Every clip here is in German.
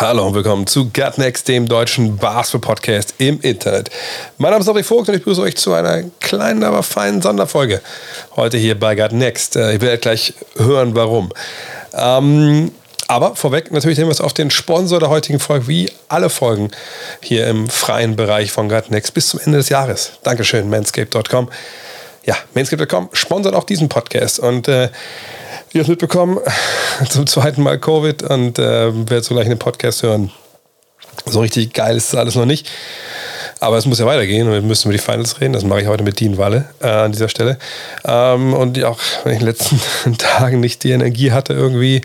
Hallo und willkommen zu Gut Next, dem deutschen Basketball-Podcast im Internet. Mein Name ist André Vogt und ich begrüße euch zu einer kleinen, aber feinen Sonderfolge. Heute hier bei Gut Next. Äh, ich werde gleich hören, warum. Ähm, aber vorweg natürlich nehmen wir es auf den Sponsor der heutigen Folge, wie alle Folgen hier im freien Bereich von Gut Next bis zum Ende des Jahres. Dankeschön, manscape.com. Ja, manscape.com sponsert auch diesen Podcast und äh, ihr habt mitbekommen, zum zweiten Mal Covid und äh, werdet so gleich einen Podcast hören. So richtig geil ist das alles noch nicht. Aber es muss ja weitergehen und wir müssen über die Finals reden. Das mache ich heute mit Dean Walle äh, an dieser Stelle. Ähm, und auch wenn ich in den letzten Tagen nicht die Energie hatte, irgendwie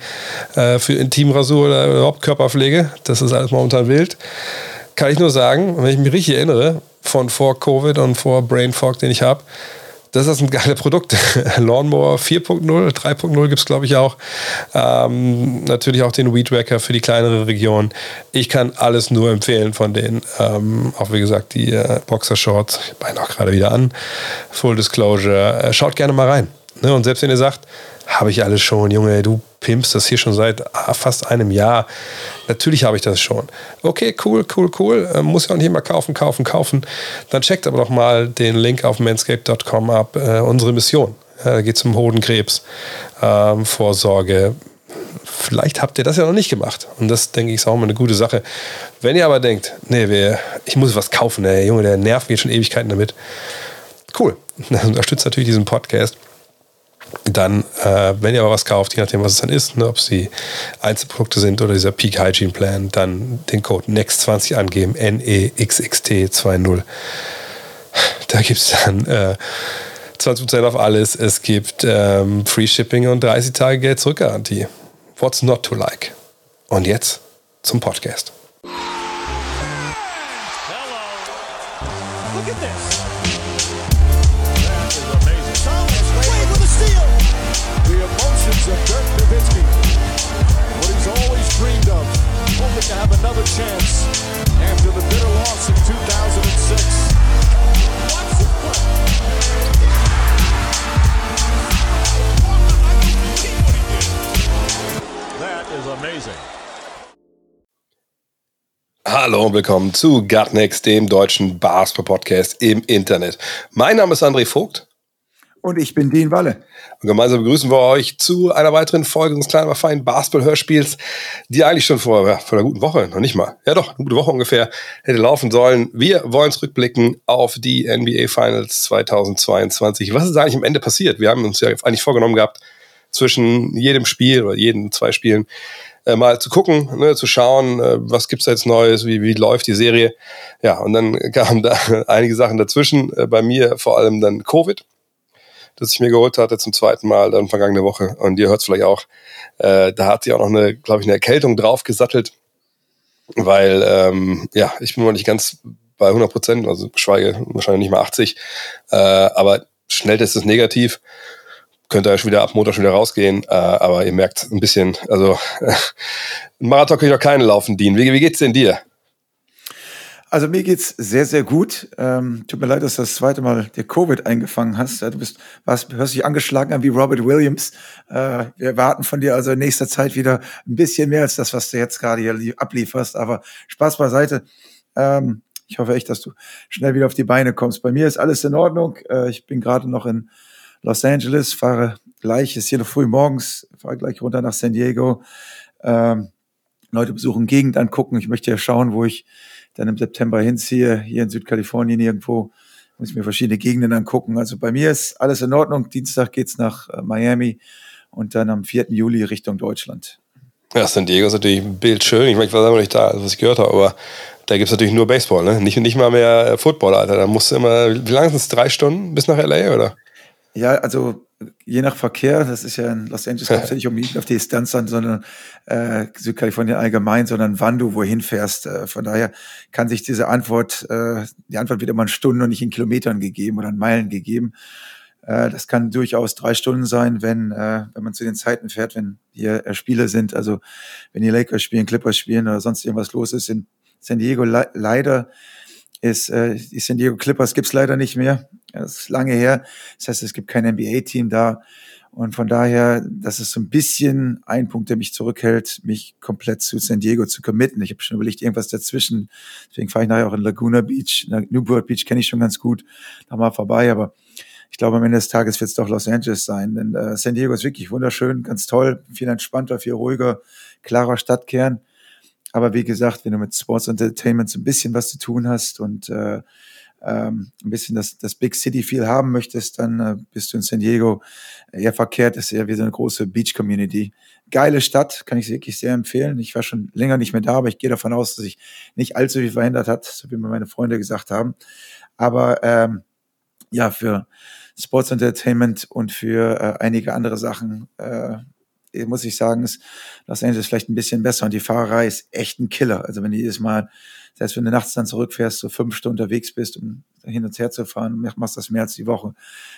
äh, für Intimrasur oder überhaupt Körperpflege, das ist alles momentan wild, kann ich nur sagen, wenn ich mich richtig erinnere, von vor Covid und vor Brain Fog, den ich habe, das ist ein geiles Produkt. Lawnmower 4.0, 3.0 gibt es, glaube ich, auch. Ähm, natürlich auch den Weed Wacker für die kleinere Region. Ich kann alles nur empfehlen von denen. Ähm, auch wie gesagt, die äh, Boxer Shorts, ich meine auch gerade wieder an. Full Disclosure. Äh, schaut gerne mal rein. Ne? Und selbst wenn ihr sagt, habe ich alles schon, Junge, du pimpst das hier schon seit ah, fast einem Jahr. Natürlich habe ich das schon. Okay, cool, cool, cool. Äh, muss ja auch nicht immer kaufen, kaufen, kaufen. Dann checkt aber doch mal den Link auf manscape.com ab. Äh, unsere Mission. Äh, da geht es um Hodenkrebs, ähm, Vorsorge. Vielleicht habt ihr das ja noch nicht gemacht. Und das, denke ich, ist auch mal eine gute Sache. Wenn ihr aber denkt, nee, wir, ich muss was kaufen, der Junge, der nervt mich schon Ewigkeiten damit. Cool. Das unterstützt natürlich diesen Podcast dann, äh, wenn ihr aber was kauft, je nachdem, was es dann ist, ne, ob es Einzelprodukte sind oder dieser Peak Hygiene Plan, dann den Code NEXT20 angeben, N-E-X-X-T-2-0. Da gibt es dann äh, 20% auf alles. Es gibt ähm, Free Shipping und 30 Tage Geld zurück Garantie. What's not to like? Und jetzt zum Podcast. To have another chance after the bitter loss in 2006. That is amazing. Hallo und willkommen zu Gutnext, dem deutschen Basketball-Podcast im Internet. Mein Name ist André Vogt und ich bin Dean Walle. Und gemeinsam begrüßen wir euch zu einer weiteren Folge unseres kleinen, aber feinen Basketball-Hörspiels, die eigentlich schon vor, ja, vor einer guten Woche, noch nicht mal, ja doch, eine gute Woche ungefähr, hätte laufen sollen. Wir wollen zurückblicken auf die NBA Finals 2022. Was ist eigentlich am Ende passiert? Wir haben uns ja eigentlich vorgenommen gehabt, zwischen jedem Spiel oder jeden zwei Spielen äh, mal zu gucken, ne, zu schauen, äh, was gibt's da jetzt Neues, wie, wie läuft die Serie. Ja, und dann kamen da einige Sachen dazwischen, äh, bei mir vor allem dann Covid das ich mir geholt hatte zum zweiten Mal dann vergangene Woche. Und ihr hört es vielleicht auch. Äh, da hat sie auch noch eine, glaube ich, eine Erkältung draufgesattelt, weil ähm, ja, ich bin mal nicht ganz bei 100 Prozent, also schweige wahrscheinlich nicht mal 80, äh, aber Schnelltest ist negativ. Könnt ihr schon wieder ab Montag schon wieder rausgehen, äh, aber ihr merkt ein bisschen, also äh, Marathon kann ich noch keinen laufen dienen. Wie, wie geht's denn dir? Also mir geht's sehr, sehr gut. Ähm, tut mir leid, dass du das zweite Mal dir Covid eingefangen hast. Du bist, warst, hörst dich angeschlagen an wie Robert Williams. Äh, wir erwarten von dir also in nächster Zeit wieder ein bisschen mehr als das, was du jetzt gerade hier ablieferst. Aber Spaß beiseite. Ähm, ich hoffe echt, dass du schnell wieder auf die Beine kommst. Bei mir ist alles in Ordnung. Äh, ich bin gerade noch in Los Angeles, fahre gleich, ist hier noch früh morgens, fahre gleich runter nach San Diego. Ähm, Leute besuchen, Gegend angucken. Ich möchte ja schauen, wo ich dann im September hinziehe, hier in Südkalifornien irgendwo, muss mir verschiedene Gegenden angucken. Also bei mir ist alles in Ordnung. Dienstag geht's nach äh, Miami und dann am 4. Juli Richtung Deutschland. Ja, San Diego ist natürlich bildschön. Ich meine, ich war selber nicht da, was ich gehört habe, aber da gibt es natürlich nur Baseball, ne? Nicht, nicht mal mehr äh, Football, Alter. Da musst du immer, wie lange sind es? Drei Stunden bis nach LA, oder? Ja, also je nach Verkehr, das ist ja in Los Angeles kommt es ja nicht unbedingt auf die Distanz an, sondern äh, Südkalifornien allgemein, sondern wann du wohin fährst. Äh, von daher kann sich diese Antwort, äh, die Antwort wird immer in Stunden und nicht in Kilometern gegeben oder in Meilen gegeben. Äh, das kann durchaus drei Stunden sein, wenn, äh, wenn man zu den Zeiten fährt, wenn hier äh, Spiele sind. Also wenn die Lakers spielen, Clippers spielen oder sonst irgendwas los ist in San Diego. Le leider ist, äh, die San Diego Clippers gibt's leider nicht mehr. Das ist lange her. Das heißt, es gibt kein NBA-Team da. Und von daher, das ist so ein bisschen ein Punkt, der mich zurückhält, mich komplett zu San Diego zu committen. Ich habe schon überlegt, irgendwas dazwischen. Deswegen fahre ich nachher auch in Laguna Beach. Newport Beach kenne ich schon ganz gut. Da mal vorbei, aber ich glaube, am Ende des Tages wird es doch Los Angeles sein. Denn äh, San Diego ist wirklich wunderschön, ganz toll, viel entspannter, viel ruhiger, klarer Stadtkern. Aber wie gesagt, wenn du mit Sports Entertainment so ein bisschen was zu tun hast und äh, ähm, ein bisschen das, das Big City Feel haben möchtest, dann äh, bist du in San Diego eher verkehrt. Das ist wie so eine große Beach Community. Geile Stadt, kann ich wirklich sehr empfehlen. Ich war schon länger nicht mehr da, aber ich gehe davon aus, dass sich nicht allzu viel verändert hat, so wie mir meine Freunde gesagt haben. Aber ähm, ja, für Sports Entertainment und für äh, einige andere Sachen äh, muss ich sagen, ist Los Angeles vielleicht ein bisschen besser. Und die Fahrerei ist echt ein Killer. Also wenn du jedes Mal, heißt, wenn du nachts dann zurückfährst, so fünf Stunden unterwegs bist, um hin und her zu fahren, machst das mehr als die Woche.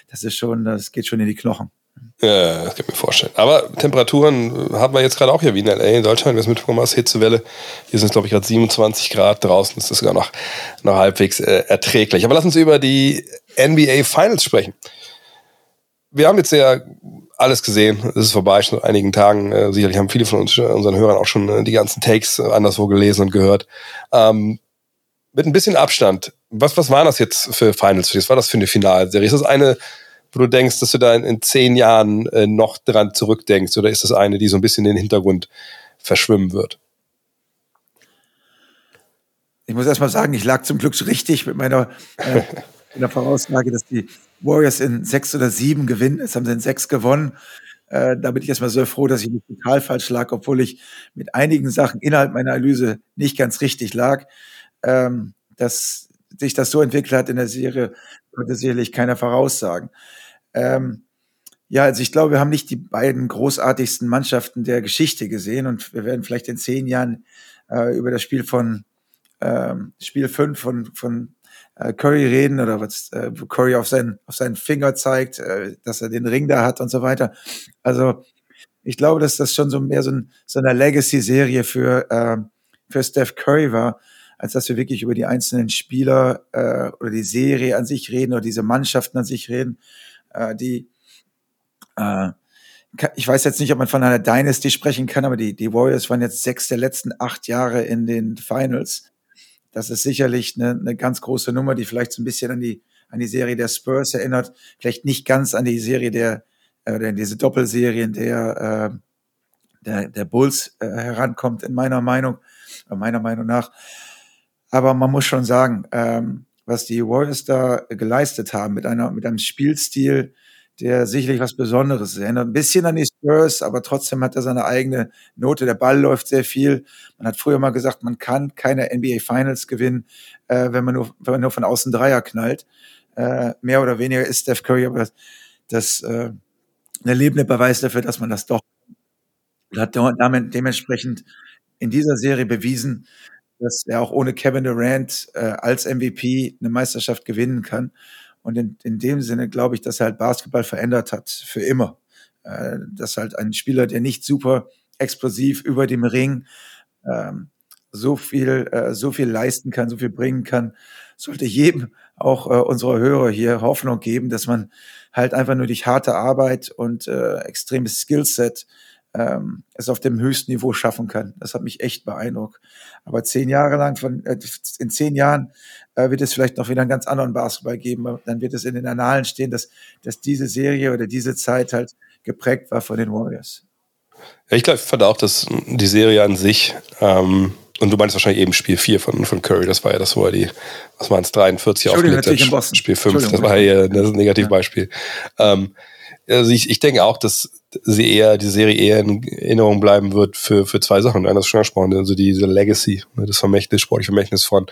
Das ist schon, das geht schon in die Knochen. Ja, das kann ich mir vorstellen. Aber Temperaturen haben wir jetzt gerade auch hier wie in LA, in Deutschland. Wir sind mitbekommen aus Hitzewelle. Hier sind es, glaube ich, gerade 27 Grad. Draußen ist das sogar noch, noch halbwegs äh, erträglich. Aber lass uns über die NBA Finals sprechen. Wir haben jetzt ja alles gesehen. Es ist vorbei, schon seit einigen Tagen. Äh, sicherlich haben viele von uns, äh, unseren Hörern auch schon äh, die ganzen Takes äh, anderswo gelesen und gehört. Ähm, mit ein bisschen Abstand. Was, was waren das jetzt für Finals? Was war das für eine Finalserie? Ist das eine, wo du denkst, dass du da in, in zehn Jahren äh, noch dran zurückdenkst? Oder ist das eine, die so ein bisschen in den Hintergrund verschwimmen wird? Ich muss erst mal sagen, ich lag zum Glück richtig mit meiner, äh, meiner Voraussage, dass die Warriors in sechs oder sieben gewinnen. Jetzt haben sie in sechs gewonnen. Äh, da bin ich erstmal sehr froh, dass ich nicht total falsch lag, obwohl ich mit einigen Sachen innerhalb meiner Analyse nicht ganz richtig lag. Ähm, dass sich das so entwickelt hat in der Serie, konnte sicherlich keiner voraussagen. Ähm, ja, also ich glaube, wir haben nicht die beiden großartigsten Mannschaften der Geschichte gesehen und wir werden vielleicht in zehn Jahren äh, über das Spiel von ähm, Spiel fünf von, von äh, Curry reden oder was äh, Curry auf seinen, auf seinen Finger zeigt, äh, dass er den Ring da hat und so weiter. Also ich glaube, dass das schon so mehr so, ein, so eine Legacy-Serie für, äh, für Steph Curry war, als dass wir wirklich über die einzelnen Spieler äh, oder die Serie an sich reden oder diese Mannschaften an sich reden, äh, die äh, ich weiß jetzt nicht, ob man von einer Dynasty sprechen kann, aber die, die Warriors waren jetzt sechs der letzten acht Jahre in den Finals das ist sicherlich eine, eine ganz große Nummer, die vielleicht so ein bisschen an die, an die Serie der Spurs erinnert. Vielleicht nicht ganz an die Serie der, äh, diese Doppelserien der, äh, der, der Bulls äh, herankommt, in meiner Meinung, äh, meiner Meinung nach. Aber man muss schon sagen, ähm, was die Warriors da geleistet haben mit einer, mit einem Spielstil, der sicherlich was Besonderes ist. Er erinnert ein bisschen an die Spurs, aber trotzdem hat er seine eigene Note. Der Ball läuft sehr viel. Man hat früher mal gesagt, man kann keine NBA Finals gewinnen, äh, wenn, man nur, wenn man nur von außen Dreier knallt. Äh, mehr oder weniger ist Steph Curry aber das äh, der lebende Beweis dafür, dass man das doch hat damit dementsprechend in dieser Serie bewiesen, dass er auch ohne Kevin Durant äh, als MVP eine Meisterschaft gewinnen kann. Und in, in dem Sinne glaube ich, dass er halt Basketball verändert hat für immer. Äh, dass halt ein Spieler, der nicht super explosiv über dem Ring ähm, so viel, äh, so viel leisten kann, so viel bringen kann, sollte jedem auch äh, unserer Hörer hier Hoffnung geben, dass man halt einfach nur durch harte Arbeit und äh, extremes Skillset ähm, es auf dem höchsten Niveau schaffen kann. Das hat mich echt beeindruckt. Aber zehn Jahre lang, von, äh, in zehn Jahren äh, wird es vielleicht noch wieder einen ganz anderen Basketball geben. Dann wird es in den Annalen stehen, dass, dass diese Serie oder diese Zeit halt geprägt war von den Warriors. Ja, ich glaube, ich fand auch, dass die Serie an sich, ähm, und du meinst wahrscheinlich eben Spiel 4 von, von Curry, das war ja das, wo er die, was waren es, 43 aufgelegt hat. Spiel 5, das war ja das Negativbeispiel. Ja. Ähm, also ich, ich denke auch, dass sie eher, die Serie eher in Erinnerung bleiben wird für, für zwei Sachen. Einer ist schon angesprochen, also diese Legacy, ne, das Vermächtnis, sportliche Vermächtnis von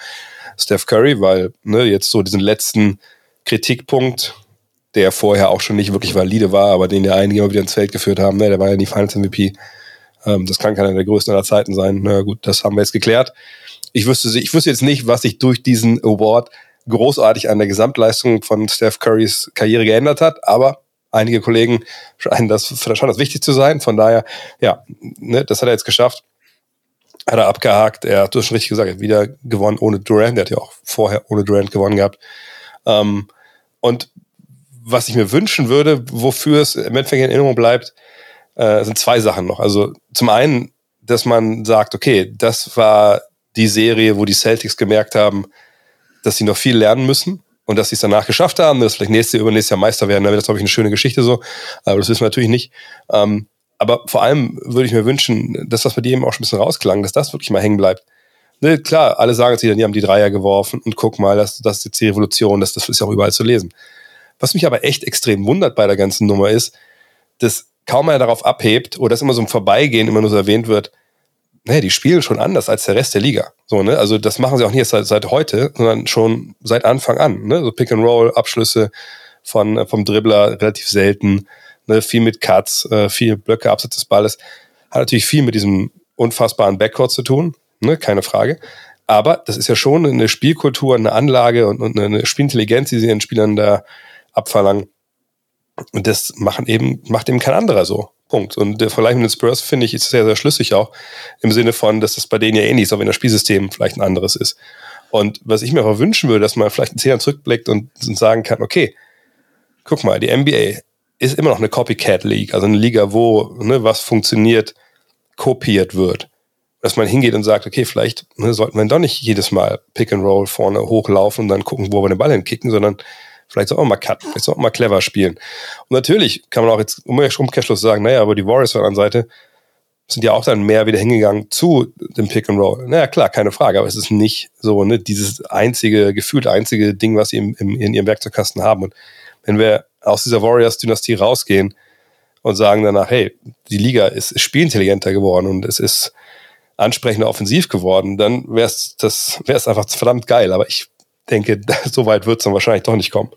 Steph Curry, weil ne, jetzt so diesen letzten Kritikpunkt, der vorher auch schon nicht wirklich valide war, aber den ja einige immer wieder ins Feld geführt haben, ne, der war ja nie Finals MVP. Ähm, das kann keiner der größten aller Zeiten sein. Na gut, das haben wir jetzt geklärt. Ich wüsste, ich wüsste jetzt nicht, was sich durch diesen Award großartig an der Gesamtleistung von Steph Currys Karriere geändert hat, aber einige Kollegen scheinen das, scheinen das wichtig zu sein. Von daher, ja, ne, das hat er jetzt geschafft. Hat er abgehakt. Er hat das schon richtig gesagt, wieder gewonnen ohne Durant. Der hat ja auch vorher ohne Durant gewonnen gehabt. Ähm, und was ich mir wünschen würde, wofür es im Endeffekt in Erinnerung bleibt, äh, sind zwei Sachen noch. Also zum einen, dass man sagt, okay, das war die Serie, wo die Celtics gemerkt haben, dass sie noch viel lernen müssen und dass sie es danach geschafft haben, dass vielleicht nächstes, übernächstes Jahr Meister werden, dann wäre das, glaube ich, eine schöne Geschichte so. Aber das wissen wir natürlich nicht. Ähm, aber vor allem würde ich mir wünschen, dass das bei dir eben auch schon ein bisschen rausklang, dass das wirklich mal hängen bleibt. Ne, klar, alle sagen jetzt wieder, die haben die Dreier geworfen und guck mal, das, das ist jetzt die Revolution, das, das ist ja auch überall zu lesen. Was mich aber echt extrem wundert bei der ganzen Nummer ist, dass kaum einer darauf abhebt oder dass immer so im Vorbeigehen immer nur so erwähnt wird, naja, die spielen schon anders als der Rest der Liga. So, ne? Also das machen sie auch nicht seit, seit heute, sondern schon seit Anfang an. Ne? So Pick and Roll, Abschlüsse von, vom Dribbler relativ selten, ne? viel mit Cuts, äh, viel Blöcke, Absatz des Balles. Hat natürlich viel mit diesem unfassbaren Backcourt zu tun, ne? keine Frage. Aber das ist ja schon eine Spielkultur, eine Anlage und, und eine Spielintelligenz, die sie den Spielern da abverlangen. Und das machen eben, macht eben kein anderer so. Punkt. Und der Vergleich mit den Spurs finde ich ist sehr, sehr schlüssig auch. Im Sinne von, dass das bei denen ja ähnlich ist, auch wenn das Spielsystem vielleicht ein anderes ist. Und was ich mir aber wünschen würde, dass man vielleicht in zehn Jahren zurückblickt und, und sagen kann, okay, guck mal, die NBA ist immer noch eine Copycat League, also eine Liga, wo ne, was funktioniert, kopiert wird. Dass man hingeht und sagt, okay, vielleicht ne, sollten wir doch nicht jedes Mal Pick and Roll vorne hochlaufen und dann gucken, wo wir den Ball hinkicken, sondern Vielleicht soll auch mal cutten, vielleicht soll auch mal clever spielen. Und natürlich kann man auch jetzt um Umkehrschluss sagen, naja, aber die Warriors auf der anderen Seite sind ja auch dann mehr wieder hingegangen zu dem Pick and Roll. Naja, klar, keine Frage, aber es ist nicht so, ne, dieses einzige, gefühlt einzige Ding, was sie im, im, in ihrem Werkzeugkasten haben. Und wenn wir aus dieser Warriors-Dynastie rausgehen und sagen danach, hey, die Liga ist, ist spielintelligenter geworden und es ist ansprechender offensiv geworden, dann wäre es das wäre es einfach verdammt geil. Aber ich denke, so weit wird es dann wahrscheinlich doch nicht kommen.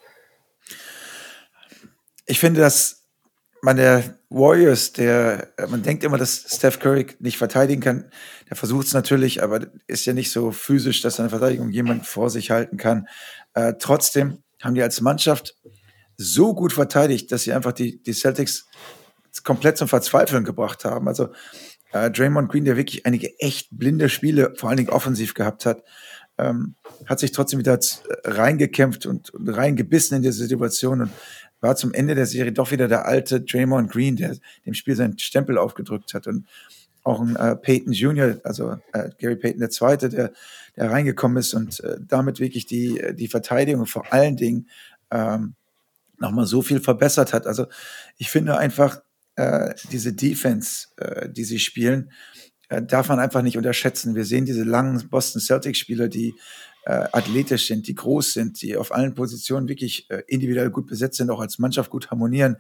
Ich finde, dass man der Warriors, der, man denkt immer, dass Steph Curry nicht verteidigen kann. Der versucht es natürlich, aber ist ja nicht so physisch, dass seine Verteidigung jemand vor sich halten kann. Äh, trotzdem haben die als Mannschaft so gut verteidigt, dass sie einfach die, die Celtics komplett zum Verzweifeln gebracht haben. Also äh, Draymond Green, der wirklich einige echt blinde Spiele, vor allen Dingen offensiv gehabt hat, ähm, hat sich trotzdem wieder reingekämpft und, und reingebissen in diese Situation und war zum Ende der Serie doch wieder der alte Draymond Green, der dem Spiel seinen Stempel aufgedrückt hat und auch ein äh, Peyton Jr., also äh, Gary Payton der Zweite, der, der reingekommen ist und äh, damit wirklich die, die Verteidigung vor allen Dingen ähm, nochmal so viel verbessert hat. Also ich finde einfach äh, diese Defense, äh, die sie spielen, äh, darf man einfach nicht unterschätzen. Wir sehen diese langen Boston Celtics-Spieler, die äh, athletisch sind, die groß sind, die auf allen Positionen wirklich äh, individuell gut besetzt sind, auch als Mannschaft gut harmonieren.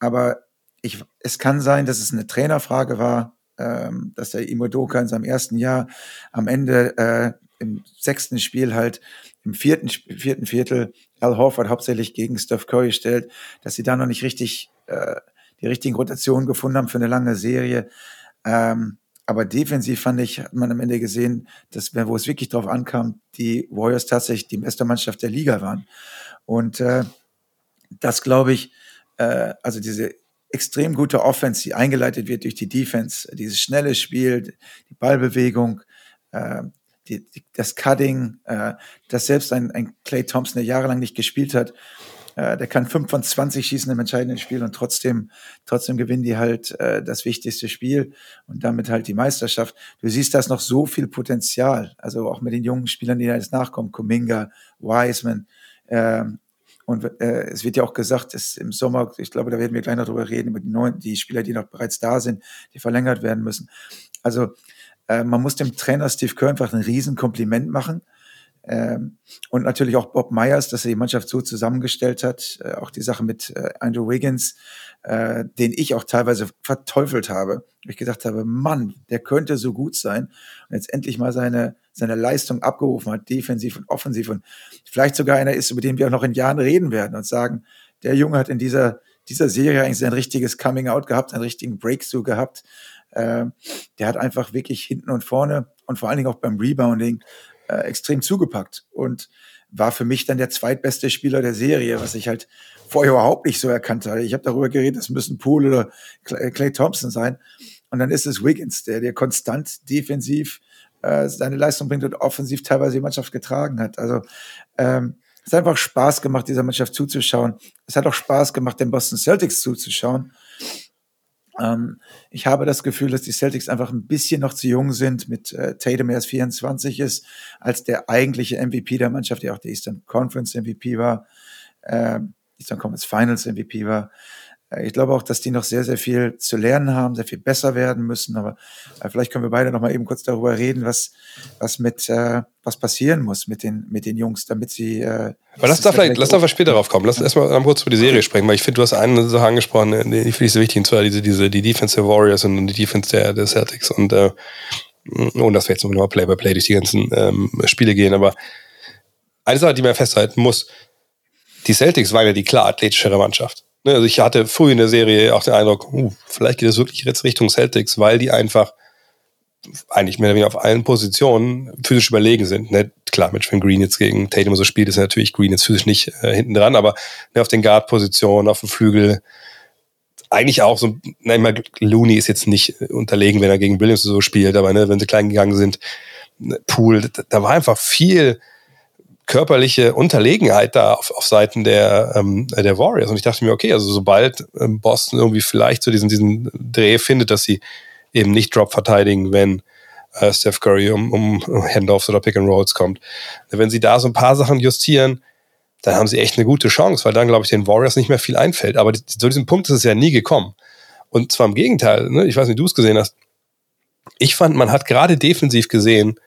Aber ich, es kann sein, dass es eine Trainerfrage war, ähm, dass der Imodoka in seinem ersten Jahr am Ende äh, im sechsten Spiel halt im vierten, vierten Viertel Al Horford hauptsächlich gegen Steph Curry stellt, dass sie da noch nicht richtig äh, die richtigen Rotationen gefunden haben für eine lange Serie. Ähm, aber defensiv fand ich, hat man am Ende gesehen, dass, wo es wirklich drauf ankam, die Warriors tatsächlich die beste Mannschaft der Liga waren. Und äh, das glaube ich, äh, also diese extrem gute Offense, die eingeleitet wird durch die Defense, dieses schnelle Spiel, die Ballbewegung, äh, die, die, das Cutting, äh, dass selbst ein, ein Clay Thompson, der jahrelang nicht gespielt hat, äh, der kann 5 von 20 schießen im entscheidenden Spiel und trotzdem, trotzdem gewinnen die halt äh, das wichtigste Spiel und damit halt die Meisterschaft. Du siehst, da ist noch so viel Potenzial. Also auch mit den jungen Spielern, die da jetzt nachkommen, Kuminga, Wiseman. Ähm, und äh, es wird ja auch gesagt, dass im Sommer, ich glaube, da werden wir gleich noch drüber reden, über die neuen, die Spieler, die noch bereits da sind, die verlängert werden müssen. Also äh, man muss dem Trainer Steve Kerr einfach ein Riesenkompliment machen ähm, und natürlich auch Bob Myers, dass er die Mannschaft so zusammengestellt hat. Äh, auch die Sache mit äh, Andrew Wiggins, äh, den ich auch teilweise verteufelt habe. Ich gedacht habe, Mann, der könnte so gut sein. Und jetzt endlich mal seine, seine Leistung abgerufen hat, defensiv und offensiv. Und vielleicht sogar einer ist, über den wir auch noch in Jahren reden werden und sagen, der Junge hat in dieser, dieser Serie eigentlich sein richtiges Coming Out gehabt, einen richtigen Breakthrough gehabt. Äh, der hat einfach wirklich hinten und vorne und vor allen Dingen auch beim Rebounding äh, extrem zugepackt und war für mich dann der zweitbeste Spieler der Serie, was ich halt vorher überhaupt nicht so erkannt habe. Ich habe darüber geredet, es müssen Poole oder Clay Thompson sein. Und dann ist es Wiggins, der dir konstant defensiv äh, seine Leistung bringt und offensiv teilweise die Mannschaft getragen hat. Also ähm, es hat einfach Spaß gemacht, dieser Mannschaft zuzuschauen. Es hat auch Spaß gemacht, den Boston Celtics zuzuschauen. Ähm, ich habe das Gefühl, dass die Celtics einfach ein bisschen noch zu jung sind, mit äh, Tatum erst 24 ist, als der eigentliche MVP der Mannschaft, der auch der Eastern Conference MVP war, äh, Eastern Conference Finals MVP war. Äh, ich glaube auch, dass die noch sehr, sehr viel zu lernen haben, sehr viel besser werden müssen. Aber äh, vielleicht können wir beide noch mal eben kurz darüber reden, was, was mit, äh, was passieren muss mit den, mit den Jungs, damit sie. Äh, Aber lass da vielleicht, lass da später drauf kommen. Lass ja. erstmal kurz über die Serie sprechen, weil ich finde, du hast eine Sache angesprochen, äh, die finde ich so wichtig, und zwar diese, diese, die Defense der Warriors und die Defense der, der Celtics. Und, äh, ohne dass wir jetzt nochmal Play by Play durch die ganzen ähm, Spiele gehen, aber eine Sache, die man festhalten muss, die Celtics waren ja die klar athletischere Mannschaft. Ne, also ich hatte früh in der Serie auch den Eindruck, uh, vielleicht geht es wirklich jetzt Richtung Celtics, weil die einfach eigentlich mehr oder weniger auf allen Positionen physisch überlegen sind. Ne? Klar, mit wenn Green jetzt gegen Tatum so spielt, ist natürlich Green jetzt physisch nicht äh, hinten dran, aber ne, auf den Guard-Positionen, auf dem Flügel, eigentlich auch so, na, immer Looney ist jetzt nicht unterlegen, wenn er gegen Williams so spielt, aber ne, wenn sie klein gegangen sind, ne, Pool, da, da war einfach viel körperliche Unterlegenheit da auf, auf Seiten der, ähm, der Warriors. Und ich dachte mir, okay, also sobald ähm, Boston irgendwie vielleicht so diesen, diesen Dreh findet, dass sie eben nicht Drop verteidigen, wenn äh, Steph Curry um, um Handoffs oder Pick and Rolls kommt. Wenn sie da so ein paar Sachen justieren, dann haben sie echt eine gute Chance, weil dann, glaube ich, den Warriors nicht mehr viel einfällt. Aber zu diesem Punkt ist es ja nie gekommen. Und zwar im Gegenteil, ne? ich weiß nicht, du es gesehen hast. Ich fand, man hat gerade defensiv gesehen,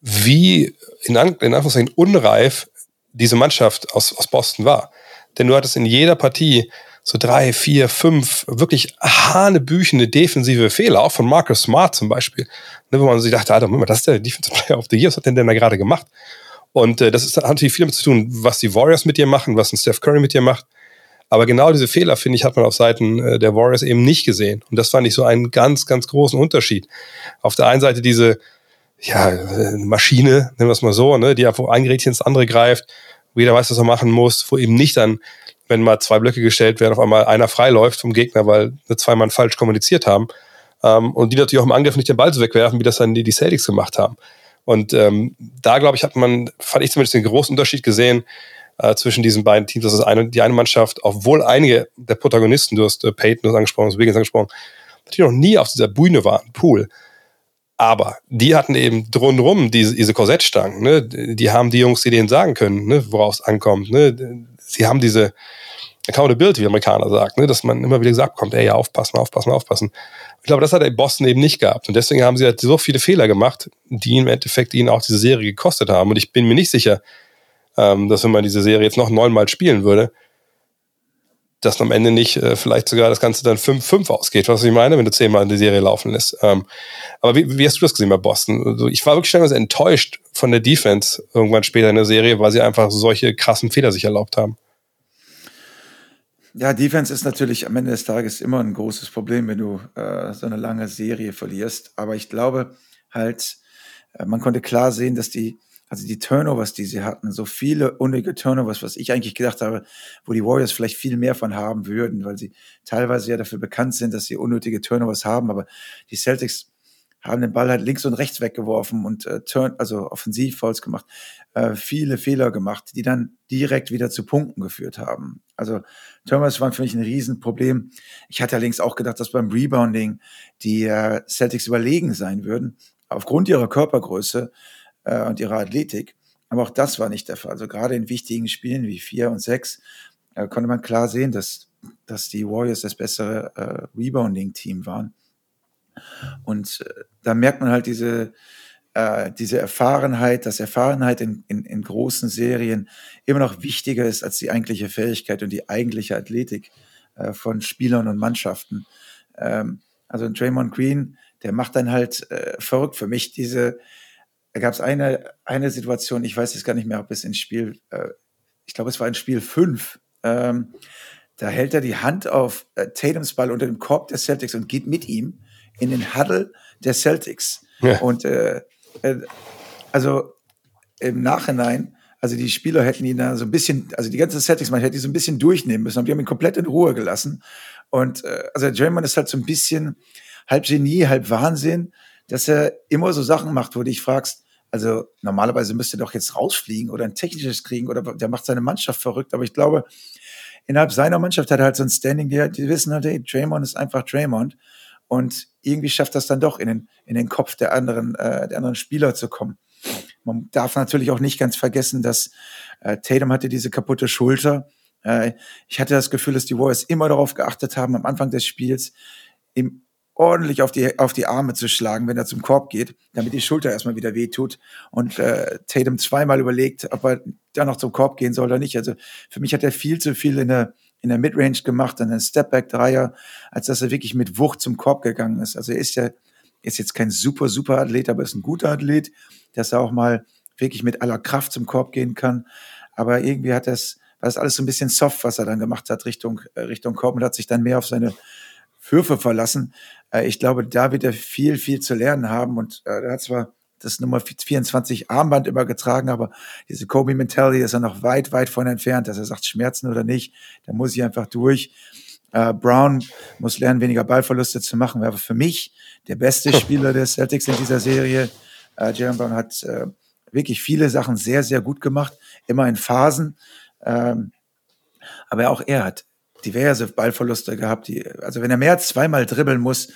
wie in, An in Anführungszeichen unreif diese Mannschaft aus, aus Boston war. Denn du hattest in jeder Partie so drei, vier, fünf wirklich hanebüchende defensive Fehler, auch von Marcus Smart zum Beispiel, ne, wo man sich dachte, Alter, Moment, das ist der Defensive Player of the Year, was hat denn denn da gerade gemacht? Und äh, das ist, hat natürlich viel damit zu tun, was die Warriors mit dir machen, was ein Steph Curry mit dir macht. Aber genau diese Fehler, finde ich, hat man auf Seiten äh, der Warriors eben nicht gesehen. Und das fand ich so einen ganz, ganz großen Unterschied. Auf der einen Seite diese, ja, Maschine, nennen wir es mal so, ne, die einfach ein Gerätchen ins andere greift, wo jeder weiß, was er machen muss, wo eben nicht dann, wenn mal zwei Blöcke gestellt werden, auf einmal einer freiläuft vom Gegner, weil zwei Mann falsch kommuniziert haben. Ähm, und die natürlich auch im Angriff nicht den Ball so wegwerfen, wie das dann die, die Celtics gemacht haben. Und ähm, da, glaube ich, hat man, fand ich zumindest den großen Unterschied gesehen äh, zwischen diesen beiden Teams. Das ist eine, die eine Mannschaft, obwohl einige der Protagonisten, du hast äh, Peyton du hast angesprochen, du hast Wiggins angesprochen, natürlich noch nie auf dieser Bühne waren, Pool. Aber die hatten eben drumherum diese, diese Korsettstangen. Ne? Die haben die Jungs, die denen sagen können, ne, worauf es ankommt. Ne? Sie haben diese Accountability, wie Amerikaner sagt, ne? dass man immer wieder gesagt kommt, ey, ja, aufpassen, aufpassen, aufpassen. Ich glaube, das hat der Boston eben nicht gehabt. Und deswegen haben sie halt so viele Fehler gemacht, die im Endeffekt ihnen auch diese Serie gekostet haben. Und ich bin mir nicht sicher, ähm, dass wenn man diese Serie jetzt noch neunmal spielen würde, dass am Ende nicht äh, vielleicht sogar das Ganze dann 5-5 ausgeht, was ich meine, wenn du zehnmal die Serie laufen lässt. Ähm, aber wie, wie hast du das gesehen bei Boston? Also ich war wirklich stellenweise enttäuscht von der Defense irgendwann später in der Serie, weil sie einfach solche krassen Fehler sich erlaubt haben. Ja, Defense ist natürlich am Ende des Tages immer ein großes Problem, wenn du äh, so eine lange Serie verlierst. Aber ich glaube halt, äh, man konnte klar sehen, dass die also die Turnovers, die sie hatten, so viele unnötige Turnovers, was ich eigentlich gedacht habe, wo die Warriors vielleicht viel mehr von haben würden, weil sie teilweise ja dafür bekannt sind, dass sie unnötige Turnovers haben, aber die Celtics haben den Ball halt links und rechts weggeworfen und äh, turn, also offensiv Fouls gemacht, äh, viele Fehler gemacht, die dann direkt wieder zu Punkten geführt haben. Also Turnovers waren für mich ein Riesenproblem. Ich hatte allerdings auch gedacht, dass beim Rebounding die äh, Celtics überlegen sein würden, aufgrund ihrer Körpergröße äh, und ihrer Athletik. Aber auch das war nicht der Fall. Also gerade in wichtigen Spielen wie vier und sechs äh, konnte man klar sehen, dass, dass die Warriors das bessere äh, Rebounding-Team waren. Und äh, da merkt man halt diese, äh, diese Erfahrenheit, dass Erfahrenheit in, in, in großen Serien immer noch wichtiger ist als die eigentliche Fähigkeit und die eigentliche Athletik äh, von Spielern und Mannschaften. Ähm, also Draymond Green, der macht dann halt äh, verrückt für mich diese, da gab es eine, eine Situation, ich weiß jetzt gar nicht mehr, ob es in Spiel, äh, ich glaube, es war in Spiel 5. Ähm, da hält er die Hand auf äh, Tatums Ball unter dem Korb der Celtics und geht mit ihm in den Huddle der Celtics. Ja. Und äh, äh, also im Nachhinein, also die Spieler hätten ihn da so ein bisschen, also die ganze Celtics, man hätte ihn so ein bisschen durchnehmen müssen, aber die haben ihn komplett in Ruhe gelassen. Und äh, also Draymond ist halt so ein bisschen, halb Genie, halb Wahnsinn, dass er immer so Sachen macht, wo du dich fragst, also normalerweise müsste er doch jetzt rausfliegen oder ein technisches kriegen oder der macht seine Mannschaft verrückt. Aber ich glaube, innerhalb seiner Mannschaft hat er halt so ein Standing, die, die wissen halt, hey, Draymond ist einfach Draymond. Und irgendwie schafft das dann doch in den, in den Kopf der anderen, äh, der anderen Spieler zu kommen. Man darf natürlich auch nicht ganz vergessen, dass äh, Tatum hatte diese kaputte Schulter. Äh, ich hatte das Gefühl, dass die Warriors immer darauf geachtet haben, am Anfang des Spiels ihm ordentlich auf die, auf die Arme zu schlagen, wenn er zum Korb geht, damit die Schulter erstmal wieder wehtut. Und äh, Tatum zweimal überlegt, ob er da noch zum Korb gehen soll oder nicht. Also für mich hat er viel zu viel in der, in der Midrange gemacht, dann ein Stepback-Dreier, als dass er wirklich mit Wucht zum Korb gegangen ist. Also er ist ja ist jetzt kein super, super Athlet, aber ist ein guter Athlet, dass er auch mal wirklich mit aller Kraft zum Korb gehen kann. Aber irgendwie hat das, war das alles so ein bisschen soft, was er dann gemacht hat Richtung, äh, Richtung Korb und hat sich dann mehr auf seine Würfe verlassen. Äh, ich glaube, da wird er viel, viel zu lernen haben und äh, er hat zwar das Nummer 24 Armband immer getragen, aber diese Kobe Mentality ist er noch weit, weit von entfernt, dass er sagt, Schmerzen oder nicht, da muss ich einfach durch. Äh, Brown muss lernen, weniger Ballverluste zu machen, wäre für mich der beste Spieler der Celtics in dieser Serie. Äh, Jalen Brown hat äh, wirklich viele Sachen sehr, sehr gut gemacht, immer in Phasen. Ähm, aber auch er hat diverse Ballverluste gehabt. Die, also wenn er mehr als zweimal dribbeln muss,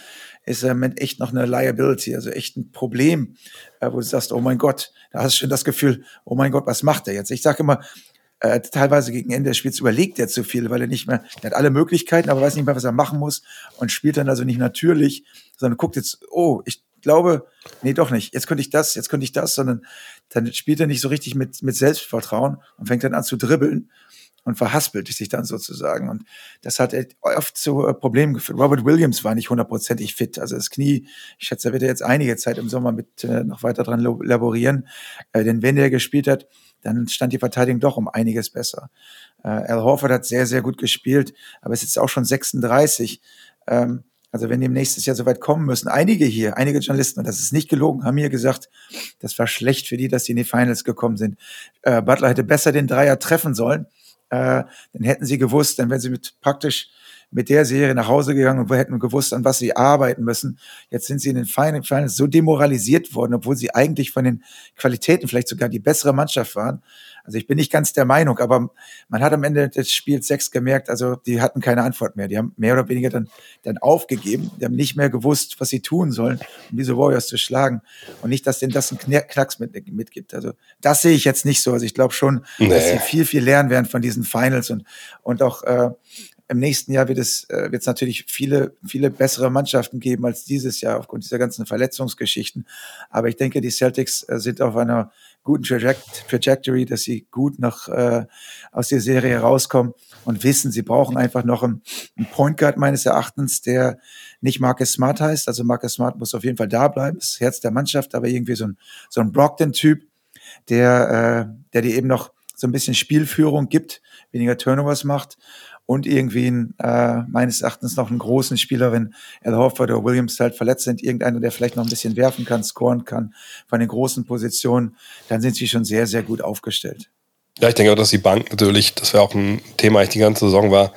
ist er mit echt noch eine Liability, also echt ein Problem, äh, wo du sagst, oh mein Gott, da hast du schon das Gefühl, oh mein Gott, was macht er jetzt? Ich sage immer, äh, teilweise gegen Ende des Spiels überlegt er zu viel, weil er nicht mehr, er hat alle Möglichkeiten, aber weiß nicht mehr, was er machen muss und spielt dann also nicht natürlich, sondern guckt jetzt, oh, ich glaube, nee, doch nicht, jetzt könnte ich das, jetzt könnte ich das, sondern dann spielt er nicht so richtig mit, mit Selbstvertrauen und fängt dann an zu dribbeln und verhaspelt sich dann sozusagen. Und das hat oft zu äh, Problemen geführt. Robert Williams war nicht hundertprozentig fit. Also das Knie, ich schätze, er wird jetzt einige Zeit im Sommer mit äh, noch weiter dran laborieren. Äh, denn wenn er gespielt hat, dann stand die Verteidigung doch um einiges besser. Äh, Al Horford hat sehr, sehr gut gespielt, aber ist jetzt auch schon 36. Ähm, also wenn die nächstes Jahr so weit kommen müssen, einige hier, einige Journalisten, und das ist nicht gelogen, haben mir gesagt, das war schlecht für die, dass sie in die Finals gekommen sind. Äh, Butler hätte besser den Dreier treffen sollen äh, dann hätten sie gewusst, dann wären sie mit praktisch mit der Serie nach Hause gegangen und wir hätten gewusst, an was sie arbeiten müssen. Jetzt sind sie in den Finals so demoralisiert worden, obwohl sie eigentlich von den Qualitäten vielleicht sogar die bessere Mannschaft waren. Also ich bin nicht ganz der Meinung, aber man hat am Ende des Spiels sechs gemerkt, also die hatten keine Antwort mehr. Die haben mehr oder weniger dann, dann aufgegeben. Die haben nicht mehr gewusst, was sie tun sollen, um diese Warriors zu schlagen. Und nicht, dass denen das einen Knacks mit, mitgibt. Also das sehe ich jetzt nicht so. Also ich glaube schon, nee. dass sie viel, viel lernen werden von diesen Finals und, und auch äh, im nächsten Jahr wird es äh, wird es natürlich viele viele bessere Mannschaften geben als dieses Jahr aufgrund dieser ganzen Verletzungsgeschichten. Aber ich denke, die Celtics äh, sind auf einer guten Traject Trajectory, dass sie gut noch äh, aus der Serie herauskommen und wissen, sie brauchen einfach noch einen, einen Point Guard meines Erachtens, der nicht Marcus Smart heißt. Also Marcus Smart muss auf jeden Fall da bleiben, das Herz der Mannschaft, aber irgendwie so ein so ein Brockton-Typ, der äh, der dir eben noch so ein bisschen Spielführung gibt, weniger Turnovers macht und irgendwie ein, äh, meines Erachtens noch einen großen Spieler, wenn Al Horford oder Williams halt verletzt sind, irgendeiner, der vielleicht noch ein bisschen werfen kann, scoren kann von den großen Positionen, dann sind sie schon sehr, sehr gut aufgestellt. Ja, ich denke auch, dass die Bank natürlich, das wäre auch ein Thema, ich die ganze Saison war,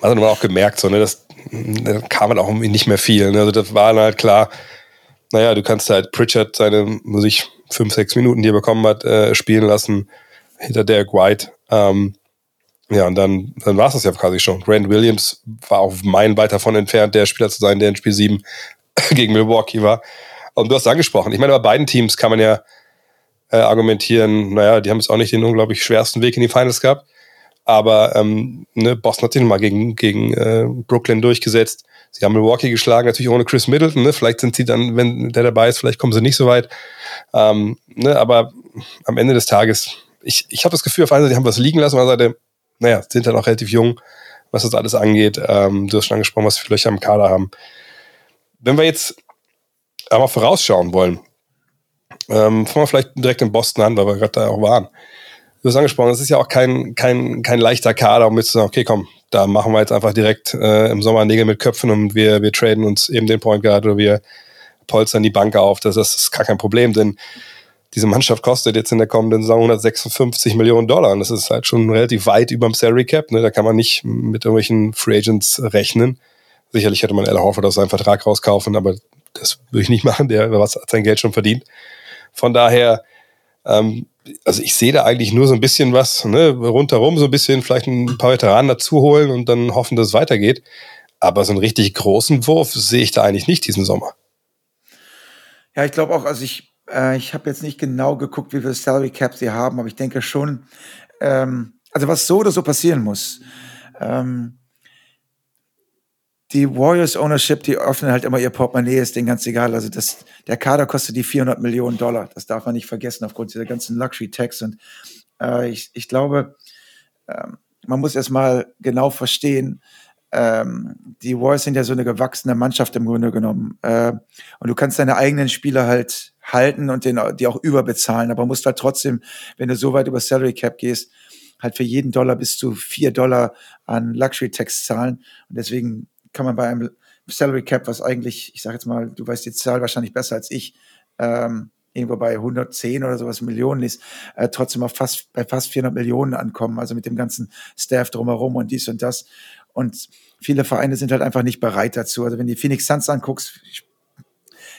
man hat dann auch gemerkt, so, ne, das, da kam halt auch nicht mehr viel. Ne? Also das war halt klar, naja, du kannst halt Pritchard seine, muss ich, fünf, sechs Minuten, die er bekommen hat, äh, spielen lassen, hinter Derek White. Ähm, ja, und dann, dann war es das ja quasi schon. Grant Williams war auch mein weit davon entfernt, der Spieler zu sein, der in Spiel 7 gegen Milwaukee war. Und du hast angesprochen. Ich meine, bei beiden Teams kann man ja äh, argumentieren, naja, die haben jetzt auch nicht den unglaublich schwersten Weg in die Finals gehabt. Aber ähm, ne, Boston hat sich nochmal gegen, gegen äh, Brooklyn durchgesetzt. Sie haben Milwaukee geschlagen, natürlich ohne Chris Middleton. Ne? Vielleicht sind sie dann, wenn der dabei ist, vielleicht kommen sie nicht so weit. Ähm, ne? Aber am Ende des Tages, ich, ich habe das Gefühl, auf einer Seite haben wir es liegen lassen, auf der Seite naja, sind ja noch relativ jung, was das alles angeht. Ähm, du hast schon angesprochen, was wir Löcher im Kader haben. Wenn wir jetzt aber vorausschauen wollen, ähm, fangen wir vielleicht direkt in Boston an, weil wir gerade da auch waren. Du hast angesprochen, es ist ja auch kein, kein, kein leichter Kader, um jetzt zu sagen, okay, komm, da machen wir jetzt einfach direkt äh, im Sommer Nägel mit Köpfen und wir, wir traden uns eben den Point Guard oder wir polstern die Bank auf. Das, das ist gar kein Problem, denn diese Mannschaft kostet jetzt in der kommenden Saison 156 Millionen Dollar. Und das ist halt schon relativ weit über dem Salary Cap. Ne? Da kann man nicht mit irgendwelchen Free Agents rechnen. Sicherlich hätte man Ella Horford aus seinem Vertrag rauskaufen, aber das würde ich nicht machen, der was sein Geld schon verdient. Von daher, ähm, also ich sehe da eigentlich nur so ein bisschen was, ne, rundherum, so ein bisschen vielleicht ein paar Veteranen dazu holen und dann hoffen, dass es weitergeht. Aber so einen richtig großen Wurf sehe ich da eigentlich nicht diesen Sommer. Ja, ich glaube auch, also ich, äh, ich habe jetzt nicht genau geguckt, wie viel Salary Cap sie haben, aber ich denke schon, ähm, also was so oder so passieren muss. Ähm, die Warriors Ownership, die öffnen halt immer ihr Portemonnaie, ist denen ganz egal. Also das, der Kader kostet die 400 Millionen Dollar. Das darf man nicht vergessen aufgrund dieser ganzen Luxury-Tax. Und äh, ich, ich glaube, äh, man muss erstmal genau verstehen, ähm, die Warriors sind ja so eine gewachsene Mannschaft im Grunde genommen. Äh, und du kannst deine eigenen Spieler halt halten und den, die auch überbezahlen, aber musst halt trotzdem, wenn du so weit über Salary Cap gehst, halt für jeden Dollar bis zu vier Dollar an Luxury Tax zahlen. Und deswegen kann man bei einem Salary Cap, was eigentlich, ich sage jetzt mal, du weißt die Zahl wahrscheinlich besser als ich, ähm, irgendwo bei 110 oder sowas Millionen ist, äh, trotzdem auf fast, bei fast 400 Millionen ankommen, also mit dem ganzen Staff drumherum und dies und das. Und viele Vereine sind halt einfach nicht bereit dazu. Also wenn die Phoenix Suns anguckst,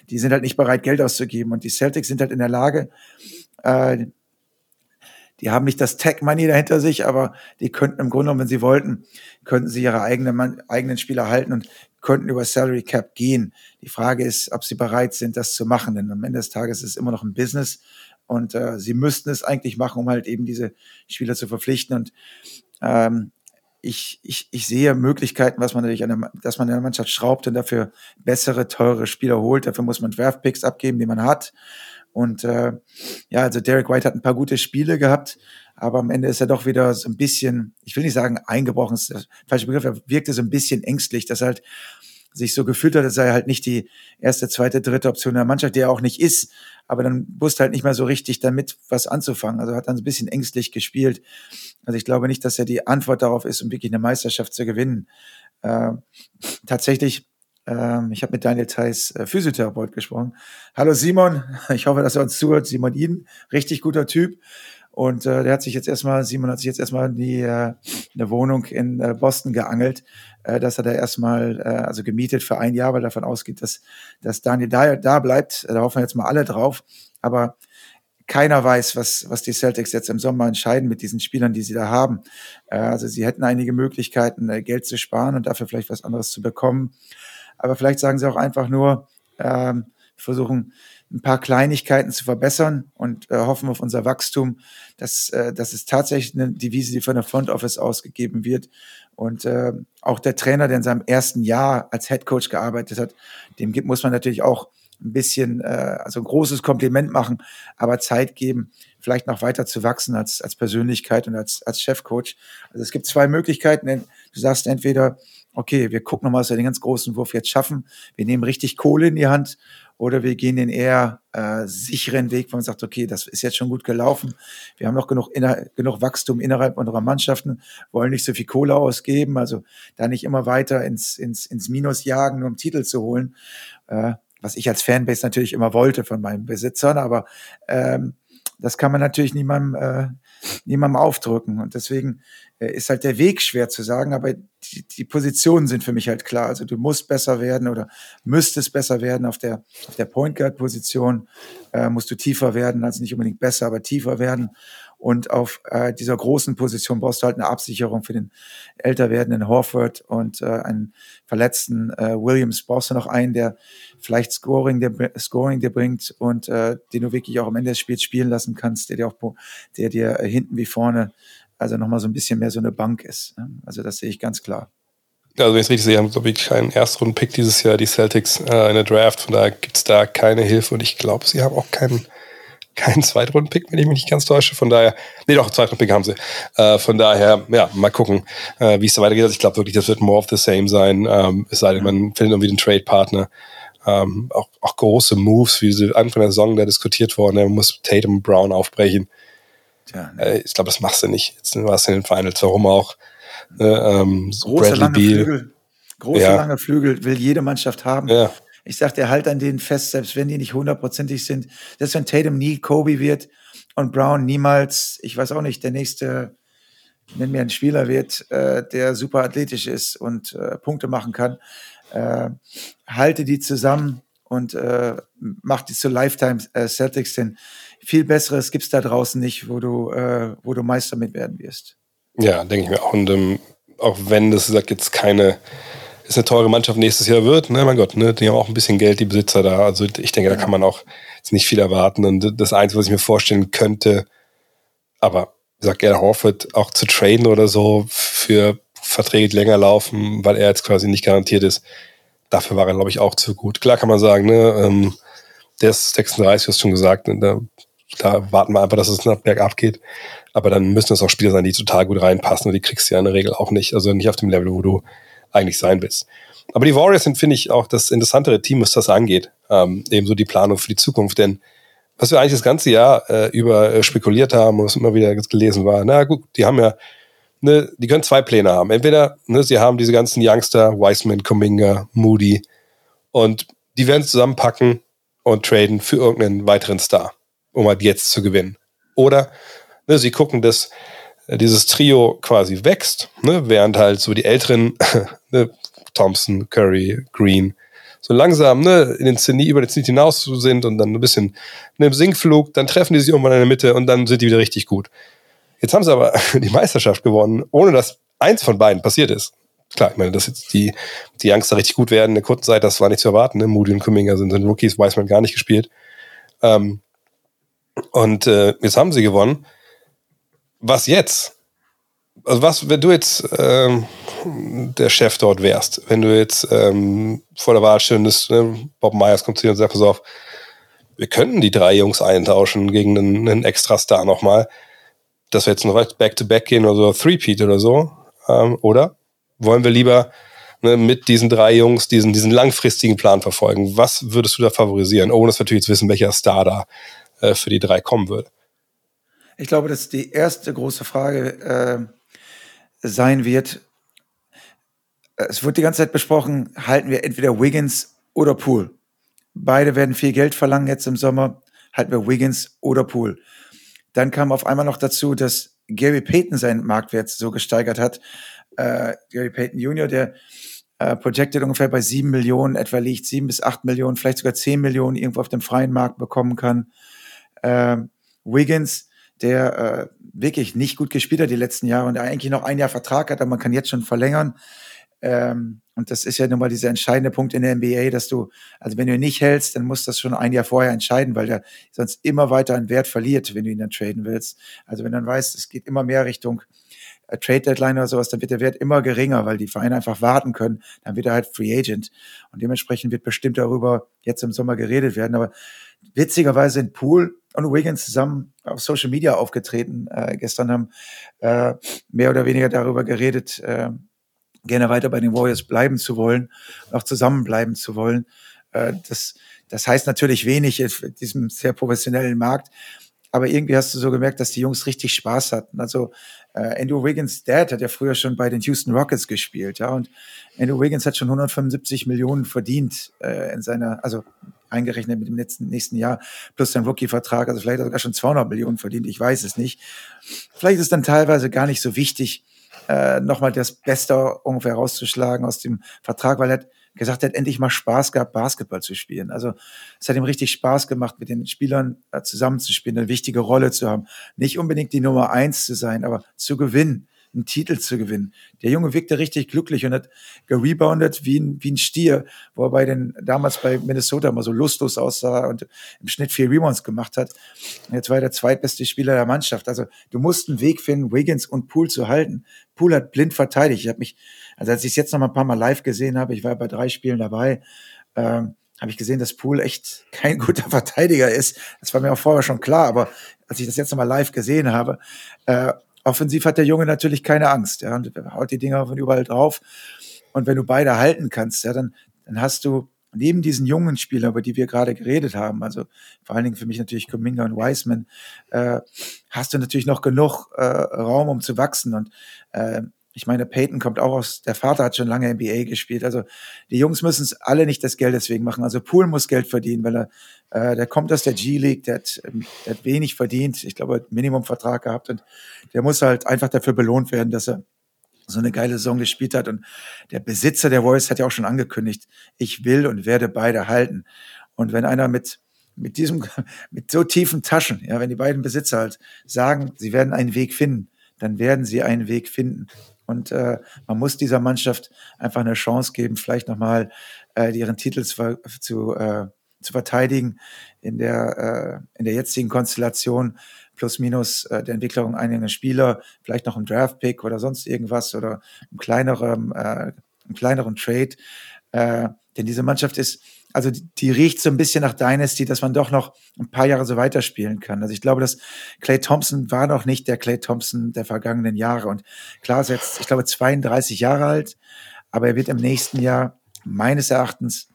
die sind halt nicht bereit, Geld auszugeben. Und die Celtics sind halt in der Lage, äh, die haben nicht das Tech-Money dahinter sich, aber die könnten im Grunde genommen, wenn sie wollten, könnten sie ihre eigenen, eigenen Spieler halten und könnten über Salary Cap gehen. Die Frage ist, ob sie bereit sind, das zu machen. Denn am Ende des Tages ist es immer noch ein Business und äh, sie müssten es eigentlich machen, um halt eben diese Spieler zu verpflichten. Und ähm, ich, ich, ich sehe Möglichkeiten, was man natürlich an der, dass man in der Mannschaft schraubt und dafür bessere, teure Spieler holt. Dafür muss man Draftpicks abgeben, die man hat. Und äh, ja, also Derek White hat ein paar gute Spiele gehabt, aber am Ende ist er doch wieder so ein bisschen, ich will nicht sagen eingebrochen, ist der falsche Begriff, er wirkte so ein bisschen ängstlich, dass er halt sich so gefühlt hat, dass er halt nicht die erste, zweite, dritte Option der Mannschaft, die er auch nicht ist, aber dann wusste halt nicht mehr so richtig damit was anzufangen. Also hat dann so ein bisschen ängstlich gespielt. Also ich glaube nicht, dass er die Antwort darauf ist, um wirklich eine Meisterschaft zu gewinnen. Äh, tatsächlich ähm, ich habe mit Daniel Theiss, äh, Physiotherapeut, gesprochen. Hallo Simon, ich hoffe, dass er uns zuhört. Simon Iden, richtig guter Typ. Und äh, der hat sich jetzt erstmal, Simon hat sich jetzt erstmal die, äh, eine Wohnung in äh, Boston geangelt, äh, dass er da erstmal, äh, also gemietet für ein Jahr, weil davon ausgeht, dass, dass Daniel da, da bleibt. Da hoffen wir jetzt mal alle drauf. Aber keiner weiß, was, was die Celtics jetzt im Sommer entscheiden mit diesen Spielern, die sie da haben. Äh, also sie hätten einige Möglichkeiten, äh, Geld zu sparen und dafür vielleicht was anderes zu bekommen. Aber vielleicht sagen sie auch einfach nur, ähm, versuchen ein paar Kleinigkeiten zu verbessern und äh, hoffen auf unser Wachstum. dass äh, das ist tatsächlich eine Devise, die von der Front Office ausgegeben wird. Und äh, auch der Trainer, der in seinem ersten Jahr als Head Coach gearbeitet hat, dem gibt, muss man natürlich auch ein bisschen, äh, also ein großes Kompliment machen, aber Zeit geben, vielleicht noch weiter zu wachsen als, als Persönlichkeit und als, als Chefcoach. Also es gibt zwei Möglichkeiten. Du sagst entweder, okay, wir gucken nochmal, dass wir den ganz großen Wurf jetzt schaffen. Wir nehmen richtig Kohle in die Hand oder wir gehen den eher äh, sicheren Weg, wo man sagt, okay, das ist jetzt schon gut gelaufen. Wir haben noch genug, inner, genug Wachstum innerhalb unserer Mannschaften, wollen nicht so viel Kohle ausgeben, also da nicht immer weiter ins, ins, ins Minus jagen, nur um Titel zu holen. Äh, was ich als Fanbase natürlich immer wollte von meinen Besitzern, aber ähm, das kann man natürlich niemandem, äh, niemandem aufdrücken. Und deswegen äh, ist halt der Weg schwer zu sagen, aber die, die Positionen sind für mich halt klar. Also du musst besser werden oder müsstest besser werden auf der, auf der Point Guard Position, äh, musst du tiefer werden, also nicht unbedingt besser, aber tiefer werden. Und auf äh, dieser großen Position brauchst du halt eine Absicherung für den älter werdenden Horford und äh, einen verletzten äh, Williams. Brauchst du noch einen, der vielleicht Scoring, der Scoring dir bringt und äh, den du wirklich auch am Ende des Spiels spielen lassen kannst, der dir auch, der dir äh, hinten wie vorne also nochmal so ein bisschen mehr so eine Bank ist. Ne? Also das sehe ich ganz klar. Also wenn ich es richtig sehe, haben wir wirklich keinen Erstrunden-Pick dieses Jahr, die Celtics, äh, in der Draft. Von daher gibt es da keine Hilfe und ich glaube, sie haben auch keinen keinen Zweitrunden-Pick, wenn ich mich nicht ganz täusche. Von daher, nee, doch, Zweitrunden-Pick haben sie. Äh, von daher, ja, mal gucken, äh, wie es da weitergeht. Also ich glaube wirklich, das wird more of the same sein. Ähm, es sei denn, man findet irgendwie den Trade-Partner. Ähm, auch, auch große Moves, wie sie Anfang der Saison da diskutiert worden. Man muss Tatum Brown aufbrechen. Tja, nee. äh, ich glaube, das machst du nicht. Jetzt warst du in den Finals. Warum auch? Äh, ähm, große, Bradley lange Beal. Flügel. Große, ja. lange Flügel will jede Mannschaft haben. Ja. Ich sag, der halt an denen fest, selbst wenn die nicht hundertprozentig sind. Selbst wenn Tatum nie Kobe wird und Brown niemals, ich weiß auch nicht, der nächste, nenn mir einen Spieler wird, äh, der super athletisch ist und äh, Punkte machen kann. äh, halte die zusammen und äh, mach die zu Lifetime äh, Celtics, denn viel Besseres gibt's da draußen nicht, wo du, äh, wo du Meister mit werden wirst. Ja, denke ich mir auch. Und ähm, auch wenn das sagt jetzt keine ist eine teure Mannschaft nächstes Jahr wird, ne, mein Gott, ne, die haben auch ein bisschen Geld, die Besitzer da. Also ich denke, da kann man auch jetzt nicht viel erwarten. Und das Einzige, was ich mir vorstellen könnte, aber wie gesagt, er Horford auch zu traden oder so für Verträge, die länger laufen, weil er jetzt quasi nicht garantiert ist. Dafür war er, glaube ich, auch zu gut. Klar kann man sagen, ne, ähm, der ist 36, du hast schon gesagt, ne, da, da warten wir einfach, dass es nach bergab geht. Aber dann müssen es auch Spieler sein, die total gut reinpassen und die kriegst du ja in der Regel auch nicht. Also nicht auf dem Level, wo du eigentlich sein willst. Aber die Warriors sind, finde ich, auch das interessantere Team, was das angeht. Ähm, ebenso die Planung für die Zukunft. Denn was wir eigentlich das ganze Jahr äh, über äh, spekuliert haben und was immer wieder gelesen war, na gut, die haben ja, ne, die können zwei Pläne haben. Entweder, ne, sie haben diese ganzen Youngster, Wiseman, Kuminga, Moody, und die werden zusammenpacken und traden für irgendeinen weiteren Star, um halt jetzt zu gewinnen. Oder ne, sie gucken, dass äh, dieses Trio quasi wächst, ne, während halt so die älteren, ne, Thompson, Curry, Green, so langsam ne, in den Zenit, über den Zenit hinaus sind und dann ein bisschen ne, im Sinkflug, dann treffen die sich irgendwann in der Mitte und dann sind die wieder richtig gut. Jetzt haben sie aber die Meisterschaft gewonnen, ohne dass eins von beiden passiert ist. Klar, ich meine, dass jetzt die, die Youngster richtig gut werden in der kurzen Zeit, das war nicht zu erwarten. Ne? Moody und Kuminga sind, sind Rookies, weiß man gar nicht gespielt. Ähm, und äh, jetzt haben sie gewonnen was jetzt? Also was, wenn du jetzt ähm, der Chef dort wärst, wenn du jetzt ähm, vor der Wahl stündest, ne, Bob Myers kommt zu dir und sagt, pass auf, wir könnten die drei Jungs eintauschen gegen einen, einen Extra-Star nochmal, dass wir jetzt noch Back-to-Back -back gehen oder so, Three-Peat oder so, ähm, oder wollen wir lieber ne, mit diesen drei Jungs diesen, diesen langfristigen Plan verfolgen? Was würdest du da favorisieren, ohne dass wir natürlich jetzt wissen, welcher Star da äh, für die drei kommen würde? Ich glaube, dass die erste große Frage äh, sein wird. Es wird die ganze Zeit besprochen, halten wir entweder Wiggins oder Pool. Beide werden viel Geld verlangen jetzt im Sommer. Halten wir Wiggins oder Pool. Dann kam auf einmal noch dazu, dass Gary Payton seinen Marktwert so gesteigert hat. Äh, Gary Payton Jr., der äh, projected ungefähr bei sieben Millionen etwa liegt, sieben bis acht Millionen, vielleicht sogar zehn Millionen irgendwo auf dem freien Markt bekommen kann. Äh, Wiggins der äh, wirklich nicht gut gespielt hat die letzten Jahre und eigentlich noch ein Jahr Vertrag hat, aber man kann jetzt schon verlängern. Ähm, und das ist ja nun mal dieser entscheidende Punkt in der NBA, dass du, also wenn du ihn nicht hältst, dann musst du das schon ein Jahr vorher entscheiden, weil der sonst immer weiter an Wert verliert, wenn du ihn dann traden willst. Also wenn du dann weißt, es geht immer mehr Richtung äh, Trade Deadline oder sowas, dann wird der Wert immer geringer, weil die Vereine einfach warten können. Dann wird er halt Free Agent. Und dementsprechend wird bestimmt darüber jetzt im Sommer geredet werden. Aber witzigerweise sind Pool und Wiggins zusammen auf Social Media aufgetreten. Äh, gestern haben äh, mehr oder weniger darüber geredet, äh, gerne weiter bei den Warriors bleiben zu wollen, auch zusammenbleiben zu wollen. Äh, das, das heißt natürlich wenig in diesem sehr professionellen Markt, aber irgendwie hast du so gemerkt, dass die Jungs richtig Spaß hatten. Also äh, Andrew Wiggins Dad hat ja früher schon bei den Houston Rockets gespielt, ja, und Andrew Wiggins hat schon 175 Millionen verdient äh, in seiner, also eingerechnet mit dem nächsten, nächsten Jahr, plus sein Rookie-Vertrag, also vielleicht hat er sogar schon 200 Millionen verdient, ich weiß es nicht. Vielleicht ist dann teilweise gar nicht so wichtig, äh, nochmal das Beste ungefähr rauszuschlagen aus dem Vertrag, weil er hat gesagt, er hat endlich mal Spaß gehabt, Basketball zu spielen. Also es hat ihm richtig Spaß gemacht, mit den Spielern äh, zusammenzuspielen, eine wichtige Rolle zu haben. Nicht unbedingt die Nummer eins zu sein, aber zu gewinnen einen Titel zu gewinnen. Der Junge wirkte richtig glücklich und hat gereboundet wie ein, wie ein Stier, wo er bei den, damals bei Minnesota immer so lustlos aussah und im Schnitt vier Rebounds gemacht hat. Und jetzt war er der zweitbeste Spieler der Mannschaft. Also du musst einen Weg finden, Wiggins und Poole zu halten. Poole hat blind verteidigt. Ich habe mich, also als ich es jetzt noch mal ein paar Mal live gesehen habe, ich war bei drei Spielen dabei, ähm, habe ich gesehen, dass Poole echt kein guter Verteidiger ist. Das war mir auch vorher schon klar, aber als ich das jetzt nochmal live gesehen habe, äh, offensiv hat der Junge natürlich keine Angst. Ja, und haut die Dinger von überall drauf. Und wenn du beide halten kannst, ja, dann, dann hast du neben diesen jungen Spielern, über die wir gerade geredet haben, also vor allen Dingen für mich natürlich Kuminga und Wiseman, äh, hast du natürlich noch genug äh, Raum, um zu wachsen. Und äh, ich meine, Peyton kommt auch aus, der Vater hat schon lange NBA gespielt. Also die Jungs müssen es alle nicht das Geld deswegen machen. Also Pool muss Geld verdienen, weil er, äh, der kommt aus der G-League, der hat, ähm, der hat wenig verdient. Ich glaube, er Minimumvertrag gehabt und der muss halt einfach dafür belohnt werden, dass er so eine geile Saison gespielt hat. Und der Besitzer der Warriors hat ja auch schon angekündigt, ich will und werde beide halten. Und wenn einer mit, mit diesem, mit so tiefen Taschen, ja, wenn die beiden Besitzer halt sagen, sie werden einen Weg finden, dann werden sie einen Weg finden. Und äh, man muss dieser Mannschaft einfach eine Chance geben, vielleicht nochmal äh, ihren Titel zu, zu, äh, zu verteidigen in der, äh, in der jetzigen Konstellation plus minus äh, der Entwicklung einiger Spieler, vielleicht noch ein Draft-Pick oder sonst irgendwas oder ein kleinerem, äh, einen kleineren Trade. Äh, denn diese Mannschaft ist, also die, die, riecht so ein bisschen nach Dynasty, dass man doch noch ein paar Jahre so weiterspielen kann. Also ich glaube, dass Clay Thompson war noch nicht der Clay Thompson der vergangenen Jahre. Und klar ist jetzt, ich glaube, 32 Jahre alt, aber er wird im nächsten Jahr meines Erachtens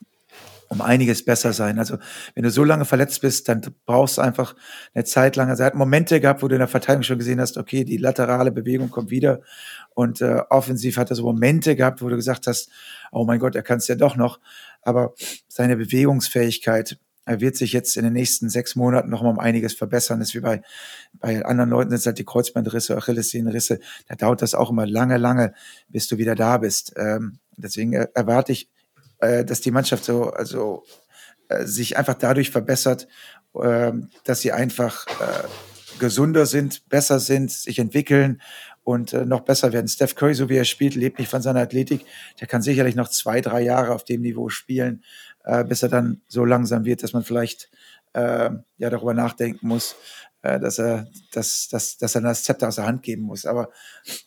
um einiges besser sein. Also wenn du so lange verletzt bist, dann brauchst du einfach eine Zeit lang. Also er hat Momente gehabt, wo du in der Verteidigung schon gesehen hast, okay, die laterale Bewegung kommt wieder. Und äh, offensiv hat er so Momente gehabt, wo du gesagt hast, oh mein Gott, er kann es ja doch noch. Aber seine Bewegungsfähigkeit, wird sich jetzt in den nächsten sechs Monaten noch mal um einiges verbessern. Das ist wie bei, bei anderen Leuten sind halt die Kreuzbandrisse, Achillessehnenrisse. Da dauert das auch immer lange, lange, bis du wieder da bist. Ähm, deswegen erwarte ich äh, dass die Mannschaft so, also äh, sich einfach dadurch verbessert, äh, dass sie einfach äh, gesunder sind, besser sind, sich entwickeln und äh, noch besser werden. Steph Curry, so wie er spielt, lebt nicht von seiner Athletik. Der kann sicherlich noch zwei, drei Jahre auf dem Niveau spielen, äh, bis er dann so langsam wird, dass man vielleicht äh, ja darüber nachdenken muss, äh, dass er, dass, dass, dass er das Zepter aus der Hand geben muss. Aber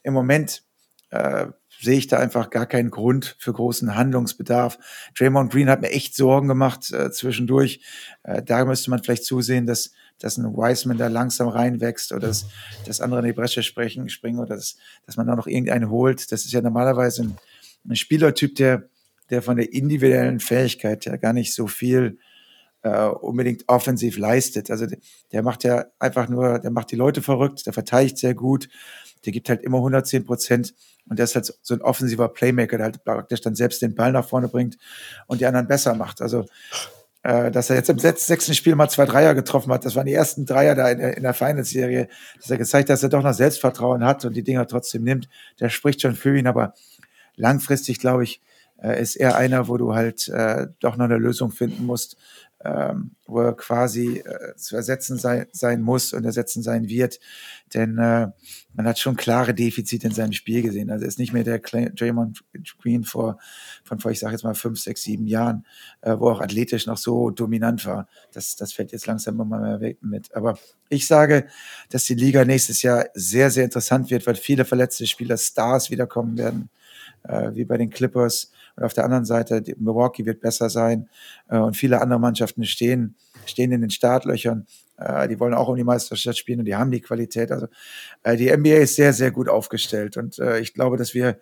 im Moment äh, sehe ich da einfach gar keinen Grund für großen Handlungsbedarf. Draymond Green hat mir echt Sorgen gemacht äh, zwischendurch. Äh, da müsste man vielleicht zusehen, dass, dass ein Wiseman da langsam reinwächst oder dass, dass andere in die Bresche sprechen, springen oder dass, dass man da noch irgendeinen holt. Das ist ja normalerweise ein, ein Spielertyp, der, der von der individuellen Fähigkeit ja gar nicht so viel äh, unbedingt offensiv leistet. Also der macht ja einfach nur, der macht die Leute verrückt, der verteidigt sehr gut, der gibt halt immer 110 Prozent und der ist halt so ein offensiver Playmaker, der halt praktisch dann selbst den Ball nach vorne bringt und die anderen besser macht. Also, äh, dass er jetzt im sechsten Spiel mal zwei Dreier getroffen hat, das waren die ersten Dreier da in der, in der Finals-Serie, dass er gezeigt hat, dass er doch noch Selbstvertrauen hat und die Dinger trotzdem nimmt. Der spricht schon für ihn, aber langfristig, glaube ich, äh, ist er einer, wo du halt äh, doch noch eine Lösung finden musst, ähm, wo er quasi äh, zu ersetzen sein, sein muss und ersetzen sein wird. Denn äh, man hat schon klare Defizite in seinem Spiel gesehen. Also er ist nicht mehr der Draymond Green vor, von vor, ich sage jetzt mal, fünf, sechs, sieben Jahren, äh, wo auch athletisch noch so dominant war. Das, das fällt jetzt langsam immer mehr weg mit. Aber ich sage, dass die Liga nächstes Jahr sehr, sehr interessant wird, weil viele verletzte Spieler, Stars wiederkommen werden, äh, wie bei den Clippers und auf der anderen Seite, Milwaukee wird besser sein äh, und viele andere Mannschaften stehen, stehen in den Startlöchern. Äh, die wollen auch um die Meisterschaft spielen und die haben die Qualität. Also äh, die NBA ist sehr, sehr gut aufgestellt und äh, ich glaube, dass wir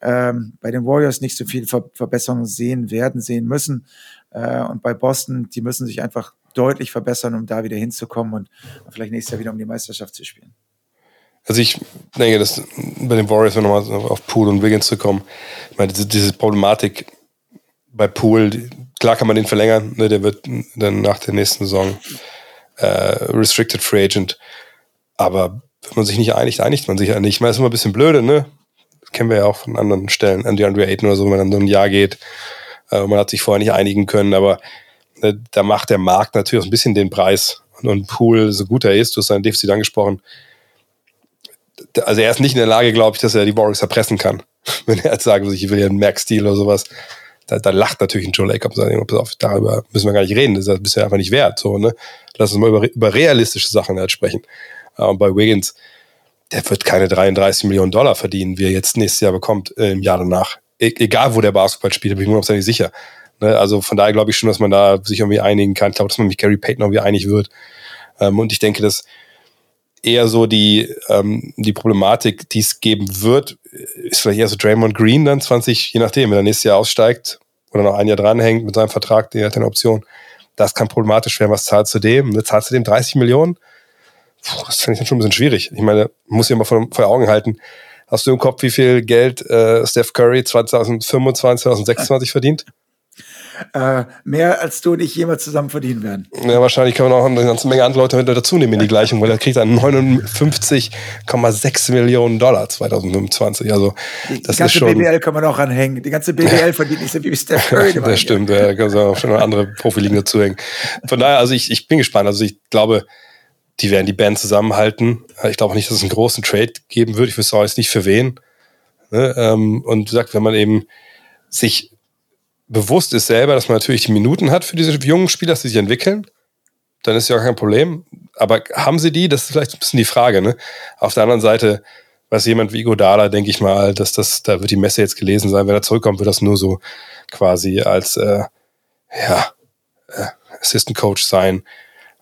ähm, bei den Warriors nicht so viel Ver Verbesserungen sehen werden, sehen müssen. Äh, und bei Boston, die müssen sich einfach deutlich verbessern, um da wieder hinzukommen und vielleicht nächstes Jahr wieder um die Meisterschaft zu spielen. Also ich denke, dass bei den Warriors, wenn nochmal auf Poole und Wiggins zu kommen, ich meine, diese, diese Problematik bei Poole, klar kann man den verlängern, ne, der wird dann nach der nächsten Saison äh, Restricted Free Agent. Aber wenn man sich nicht einigt, einigt man sich ja nicht. Ich meine, das ist immer ein bisschen blöde, ne? Das kennen wir ja auch von anderen Stellen, an die Andre Ayton oder so, wenn man dann so ein Jahr geht. Äh, man hat sich vorher nicht einigen können, aber äh, da macht der Markt natürlich auch ein bisschen den Preis. Und, und Pool, so gut er ist, du hast sein Defizit angesprochen, also er ist nicht in der Lage, glaube ich, dass er die Warriors erpressen kann. Wenn er jetzt sagen würde, ich will ja einen Max-Deal oder sowas, da, da lacht natürlich ein Joe Lacob und sagt, pass auf, darüber müssen wir gar nicht reden, das ist bisher einfach nicht wert. So, ne? Lass uns mal über, über realistische Sachen halt sprechen. Und bei Wiggins, der wird keine 33 Millionen Dollar verdienen, wie er jetzt nächstes Jahr bekommt, äh, im Jahr danach. E egal, wo der Basketball spielt, bin ich mir nicht sicher. Ne? Also von daher glaube ich schon, dass man da sich irgendwie einigen kann. Ich glaube, dass man mit Gary Payton irgendwie einig wird. Ähm, und ich denke, dass eher so die, ähm, die Problematik, die es geben wird, ist vielleicht eher so Draymond Green dann 20, je nachdem, wenn er nächstes Jahr aussteigt oder noch ein Jahr dranhängt mit seinem Vertrag, der hat eine Option. Das kann problematisch werden. Was zahlt zu dem? Ne, zahlst du dem 30 Millionen? Puh, das finde ich dann schon ein bisschen schwierig. Ich meine, muss ja mal vor, vor Augen halten. Hast du im Kopf, wie viel Geld äh, Steph Curry 2025, 2026 verdient? Äh, mehr als du und ich jemals zusammen verdienen werden. Ja, wahrscheinlich kann man auch eine ganze Menge andere Leute dazu nehmen in die Gleichung, weil er kriegt dann 59,6 Millionen Dollar 2025. Also die, das die ganze ist schon, BBL kann man auch ranhängen. Die ganze BBL verdient nicht so wie Steph Curry. das stimmt, ja, da kann man auch schon eine andere Profiligen dazu hängen. Von daher, also ich, ich bin gespannt. Also ich glaube, die werden die Band zusammenhalten. Ich glaube nicht, dass es einen großen Trade geben wird. Ich wüsste auch jetzt nicht für wen. Ne? Ähm, und wie gesagt, wenn man eben sich bewusst ist selber, dass man natürlich die Minuten hat für diese jungen Spieler, dass sie sich entwickeln, dann ist ja kein Problem. Aber haben sie die? Das ist vielleicht ein bisschen die Frage. Ne? Auf der anderen Seite, was jemand wie Godala, denke ich mal, dass das, da wird die Messe jetzt gelesen sein. Wenn er zurückkommt, wird das nur so quasi als äh, ja, äh, Assistant Coach sein.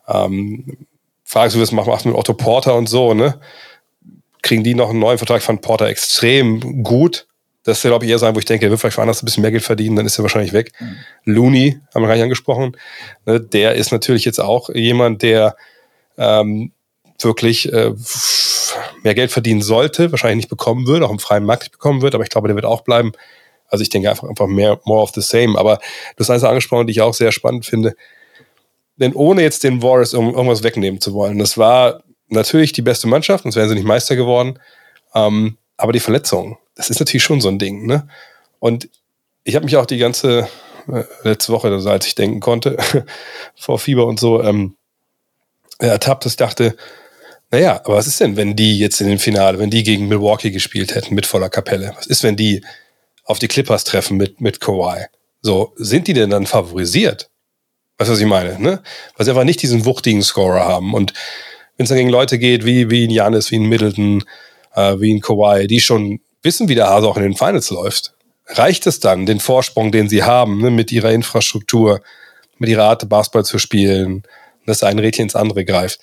Ähm, fragst du, was macht mit Otto Porter und so, ne? Kriegen die noch einen neuen Vertrag von Porter extrem gut? Das ist, glaube ich, eher sein, wo ich denke, er wird vielleicht woanders ein bisschen mehr Geld verdienen, dann ist er wahrscheinlich weg. Mhm. Looney, haben wir gar nicht angesprochen. Ne, der ist natürlich jetzt auch jemand, der ähm, wirklich äh, mehr Geld verdienen sollte, wahrscheinlich nicht bekommen wird, auch im freien Markt nicht bekommen wird, aber ich glaube, der wird auch bleiben. Also ich denke einfach, einfach mehr, more of the same. Aber du hast eins angesprochen, die ich auch sehr spannend finde. Denn ohne jetzt den Warriors um irgendwas wegnehmen zu wollen, das war natürlich die beste Mannschaft, sonst wären sie nicht Meister geworden. Ähm, aber die Verletzungen, das ist natürlich schon so ein Ding. Ne? Und ich habe mich auch die ganze äh, letzte Woche, also als ich denken konnte, vor Fieber und so, ähm, ertappt, dass ich dachte, naja, aber was ist denn, wenn die jetzt in dem Finale, wenn die gegen Milwaukee gespielt hätten mit voller Kapelle? Was ist, wenn die auf die Clippers treffen mit, mit Kawhi? So, sind die denn dann favorisiert? Weißt du, was ich meine? Ne? Weil sie einfach nicht diesen wuchtigen Scorer haben. Und wenn es dann gegen Leute geht, wie, wie ein Janis, wie ein Middleton, äh, wie ein Kawhi, die schon wissen, wie der Hase auch in den Finals läuft, reicht es dann, den Vorsprung, den sie haben, ne, mit ihrer Infrastruktur, mit ihrer Art, Basketball zu spielen, dass ein Rädchen ins andere greift.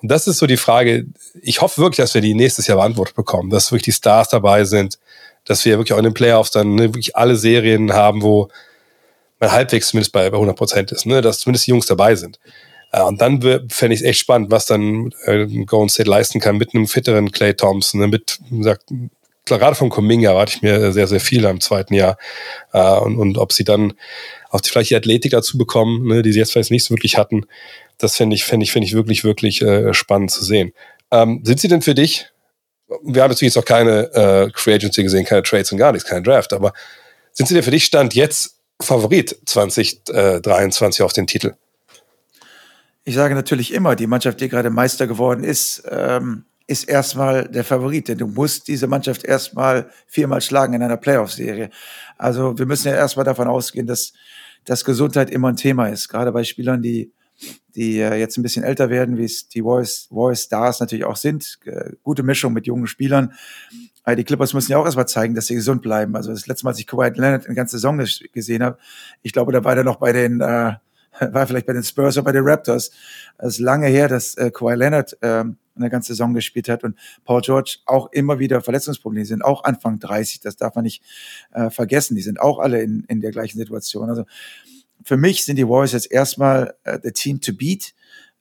Und das ist so die Frage, ich hoffe wirklich, dass wir die nächstes Jahr beantwortet bekommen, dass wirklich die Stars dabei sind, dass wir wirklich auch in den Playoffs dann ne, wirklich alle Serien haben, wo man halbwegs zumindest bei, bei 100 Prozent ist, ne, dass zumindest die Jungs dabei sind. Äh, und dann fände ich es echt spannend, was dann äh, Golden State leisten kann mit einem fitteren Clay Thompson, ne, mit, gesagt, gerade von Kuminga erwarte ich mir sehr, sehr viel im zweiten Jahr. Äh, und, und ob sie dann auch vielleicht die Athletik dazu bekommen, ne, die sie jetzt vielleicht nicht so wirklich hatten, das fände ich, fände ich, fände ich wirklich, wirklich äh, spannend zu sehen. Ähm, sind sie denn für dich, wir haben natürlich jetzt noch keine äh, Free Agency gesehen, keine Trades und gar nichts, kein Draft, aber sind sie denn für dich Stand jetzt Favorit 2023 auf den Titel? Ich sage natürlich immer, die Mannschaft, die gerade Meister geworden ist, ähm, ist erstmal der Favorit, denn du musst diese Mannschaft erstmal viermal schlagen in einer Playoff-Serie. Also wir müssen ja erstmal davon ausgehen, dass, dass Gesundheit immer ein Thema ist, gerade bei Spielern, die, die äh, jetzt ein bisschen älter werden, wie es die Warriors, Warriors Stars natürlich auch sind. Gute Mischung mit jungen Spielern. Aber die Clippers müssen ja auch erstmal zeigen, dass sie gesund bleiben. Also das letzte Mal, als ich Kawhi Leonard eine ganze Saison gesehen habe, ich glaube, da war der noch bei den äh, war vielleicht bei den Spurs oder bei den Raptors. Es ist lange her, dass äh, Kawhi Leonard ähm, eine ganze Saison gespielt hat und Paul George auch immer wieder Verletzungsprobleme sind, auch Anfang 30, das darf man nicht äh, vergessen. Die sind auch alle in, in der gleichen Situation. Also für mich sind die Warriors jetzt erstmal äh, the team to beat,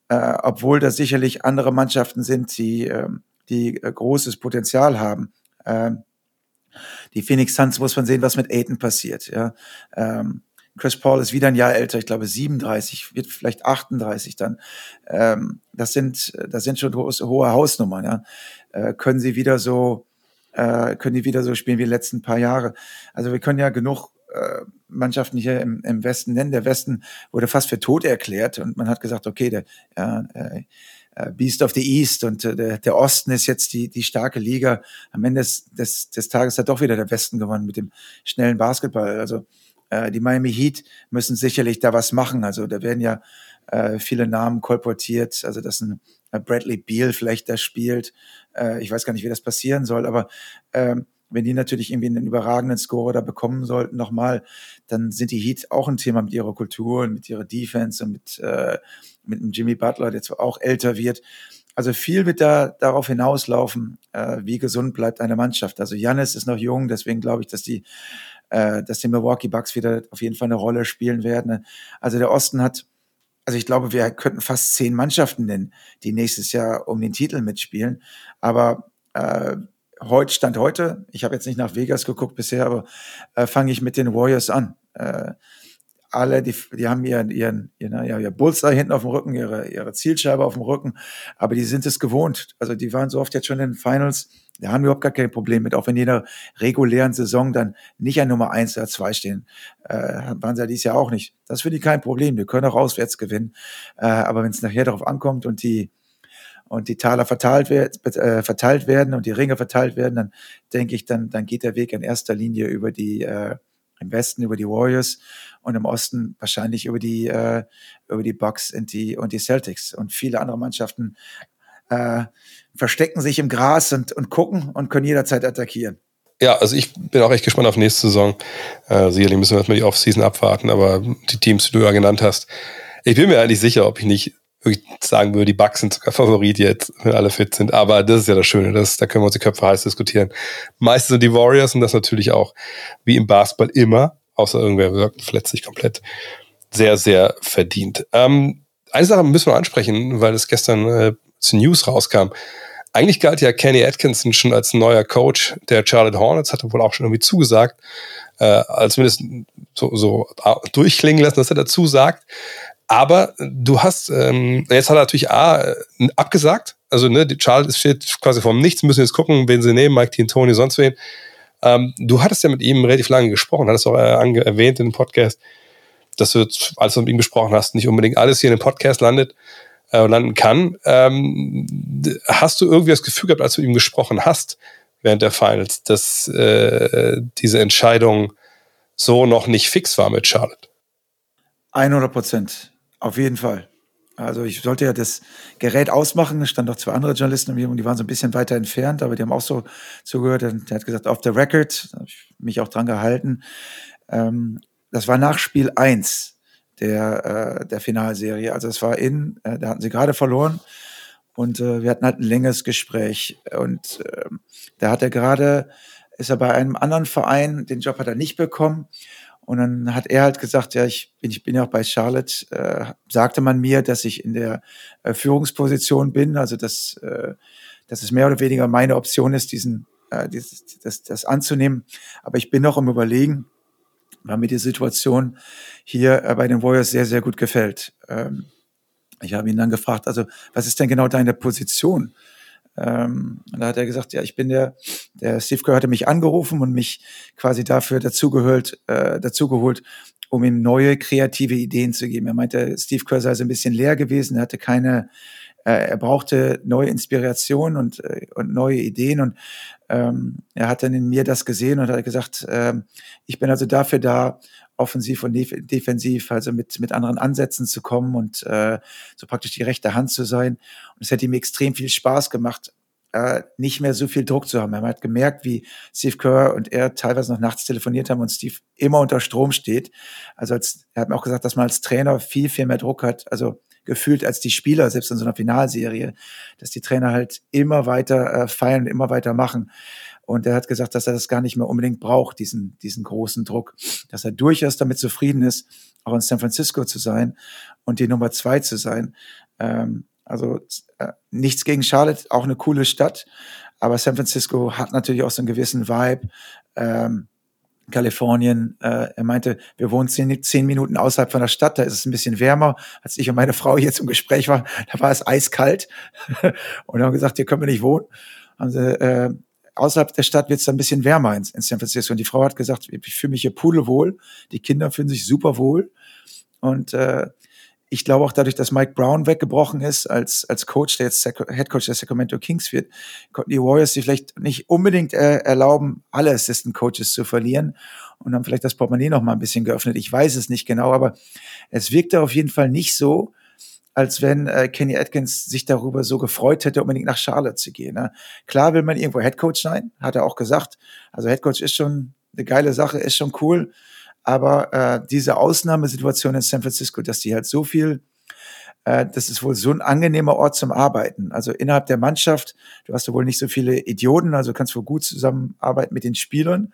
äh, obwohl da sicherlich andere Mannschaften sind, die, äh, die äh, großes Potenzial haben. Ähm, die Phoenix Suns muss man sehen, was mit Aiden passiert. Ja. Ähm, Chris Paul ist wieder ein Jahr älter, ich glaube 37, wird vielleicht 38 dann. Ähm, das sind, das sind schon große, hohe Hausnummern. Ja. Äh, können sie wieder so, äh, können die wieder so spielen wie die letzten paar Jahre? Also wir können ja genug äh, Mannschaften hier im, im Westen nennen. Der Westen wurde fast für tot erklärt und man hat gesagt, okay, der ja, äh, äh Beast of the East und äh, der, der Osten ist jetzt die, die starke Liga. Am Ende des, des, des Tages hat doch wieder der Westen gewonnen mit dem schnellen Basketball. Also äh, die Miami Heat müssen sicherlich da was machen. Also da werden ja äh, viele Namen kolportiert. Also dass ein äh, Bradley Beal vielleicht da spielt. Äh, ich weiß gar nicht, wie das passieren soll, aber ähm, wenn die natürlich irgendwie einen überragenden Scorer da bekommen sollten, nochmal, dann sind die Heat auch ein Thema mit ihrer Kultur und mit ihrer Defense und mit, äh, mit einem Jimmy Butler, der zwar auch älter wird. Also viel wird da darauf hinauslaufen, äh, wie gesund bleibt eine Mannschaft. Also Janis ist noch jung, deswegen glaube ich, dass die äh, dass die Milwaukee Bucks wieder auf jeden Fall eine Rolle spielen werden. Also der Osten hat, also ich glaube, wir könnten fast zehn Mannschaften nennen, die nächstes Jahr um den Titel mitspielen. Aber äh, heute stand heute, ich habe jetzt nicht nach Vegas geguckt bisher, aber äh, fange ich mit den Warriors an. Äh, alle, die, die haben ihren, ihren, ihren, ja, ihr Bullseye hinten auf dem Rücken, ihre, ihre Zielscheibe auf dem Rücken, aber die sind es gewohnt. Also die waren so oft jetzt schon in den Finals, da haben wir überhaupt gar kein Problem mit, auch wenn die in der regulären Saison dann nicht an Nummer eins oder zwei stehen. Äh, waren sie ja dieses Jahr auch nicht. Das für die kein Problem, die können auch auswärts gewinnen. Äh, aber wenn es nachher darauf ankommt und die und die Taler verteilt, wird, äh, verteilt werden und die Ringe verteilt werden, dann denke ich, dann, dann geht der Weg in erster Linie über die, äh, im Westen über die Warriors und im Osten wahrscheinlich über die, äh, über die Bucks und die, und die Celtics. Und viele andere Mannschaften äh, verstecken sich im Gras und, und gucken und können jederzeit attackieren. Ja, also ich bin auch echt gespannt auf nächste Saison. Äh, sicherlich müssen wir erstmal die Offseason abwarten, aber die Teams, die du ja genannt hast, ich bin mir eigentlich sicher, ob ich nicht wirklich sagen würde, die Bugs sind sogar Favorit jetzt, wenn alle fit sind. Aber das ist ja das Schöne, das, da können wir uns die Köpfe heiß diskutieren. Meistens sind die Warriors und das natürlich auch, wie im Basketball immer, außer irgendwer wirkt, verletzt sich komplett, sehr, sehr verdient. Ähm, eine Sache müssen wir ansprechen, weil es gestern äh, zu News rauskam. Eigentlich galt ja Kenny Atkinson schon als neuer Coach der Charlotte Hornets, hatte wohl auch schon irgendwie zugesagt, äh, als zumindest so, so durchklingen lassen, dass er dazu sagt. Aber du hast, ähm, jetzt hat er natürlich A, äh, abgesagt. Also, ne, die Charles steht quasi vom Nichts, müssen jetzt gucken, wen sie nehmen, Mike T. Tony, sonst wen. Ähm, du hattest ja mit ihm relativ lange gesprochen, hattest auch äh, erwähnt in dem Podcast, dass du, als du mit ihm gesprochen hast, nicht unbedingt alles hier in dem Podcast landet, äh, landen kann. Ähm, hast du irgendwie das Gefühl gehabt, als du mit ihm gesprochen hast, während der Finals, dass äh, diese Entscheidung so noch nicht fix war mit Charlotte? 100 Prozent. Auf jeden Fall. Also ich sollte ja das Gerät ausmachen. Es standen noch zwei andere Journalisten und die waren so ein bisschen weiter entfernt, aber die haben auch so zugehört. Der hat gesagt, off the record, habe ich mich auch dran gehalten. Ähm, das war nach Spiel eins der, äh, der Finalserie. Also es war in, äh, da hatten sie gerade verloren und äh, wir hatten halt ein längeres Gespräch. Und äh, da hat er gerade, ist er bei einem anderen Verein, den Job hat er nicht bekommen und dann hat er halt gesagt, ja, ich bin, ich bin ja auch bei Charlotte, äh, sagte man mir, dass ich in der äh, Führungsposition bin, also dass, äh, dass es mehr oder weniger meine Option ist, diesen, äh, dieses, das, das anzunehmen. Aber ich bin noch im Überlegen, weil mir die Situation hier äh, bei den Warriors sehr, sehr gut gefällt. Ähm, ich habe ihn dann gefragt, also was ist denn genau deine Position? Ähm, da hat er gesagt, ja, ich bin der, der Steve Kerr hatte mich angerufen und mich quasi dafür dazugeholt, äh, dazugeholt, um ihm neue kreative Ideen zu geben. Er meinte, Steve Kerr sei so ein bisschen leer gewesen, er hatte keine, äh, er brauchte neue Inspiration und, äh, und neue Ideen und ähm, er hat dann in mir das gesehen und hat gesagt, äh, ich bin also dafür da, offensiv und defensiv, also mit, mit anderen Ansätzen zu kommen und äh, so praktisch die rechte Hand zu sein. Und es hätte ihm extrem viel Spaß gemacht, äh, nicht mehr so viel Druck zu haben. Er hat gemerkt, wie Steve Kerr und er teilweise noch nachts telefoniert haben und Steve immer unter Strom steht. Also als, er hat mir auch gesagt, dass man als Trainer viel, viel mehr Druck hat, also gefühlt als die Spieler, selbst in so einer Finalserie, dass die Trainer halt immer weiter äh, feiern, immer weiter machen. Und er hat gesagt, dass er das gar nicht mehr unbedingt braucht, diesen, diesen großen Druck, dass er durchaus damit zufrieden ist, auch in San Francisco zu sein und die Nummer zwei zu sein. Ähm, also äh, nichts gegen Charlotte, auch eine coole Stadt, aber San Francisco hat natürlich auch so einen gewissen Vibe. Ähm, Kalifornien. Äh, er meinte, wir wohnen zehn, zehn Minuten außerhalb von der Stadt, da ist es ein bisschen wärmer. Als ich und meine Frau jetzt im Gespräch waren, da war es eiskalt. und haben gesagt, hier können wir nicht wohnen. Sie, äh, außerhalb der Stadt wird es ein bisschen wärmer in, in, San Francisco. Und die Frau hat gesagt, ich fühle mich hier pudelwohl, die Kinder fühlen sich super wohl. Und äh, ich glaube auch dadurch, dass Mike Brown weggebrochen ist als, als Coach, der jetzt Head Coach der Sacramento Kings wird, konnten die Warriors sich vielleicht nicht unbedingt äh, erlauben, alle Assistant Coaches zu verlieren und haben vielleicht das Portemonnaie noch mal ein bisschen geöffnet. Ich weiß es nicht genau, aber es wirkte auf jeden Fall nicht so, als wenn äh, Kenny Atkins sich darüber so gefreut hätte, unbedingt nach Charlotte zu gehen. Ne? Klar will man irgendwo Headcoach sein, hat er auch gesagt. Also Headcoach ist schon eine geile Sache, ist schon cool. Aber äh, diese Ausnahmesituation in San Francisco, dass die halt so viel, äh, das ist wohl so ein angenehmer Ort zum Arbeiten. Also innerhalb der Mannschaft, du hast ja wohl nicht so viele Idioten, also kannst wohl gut zusammenarbeiten mit den Spielern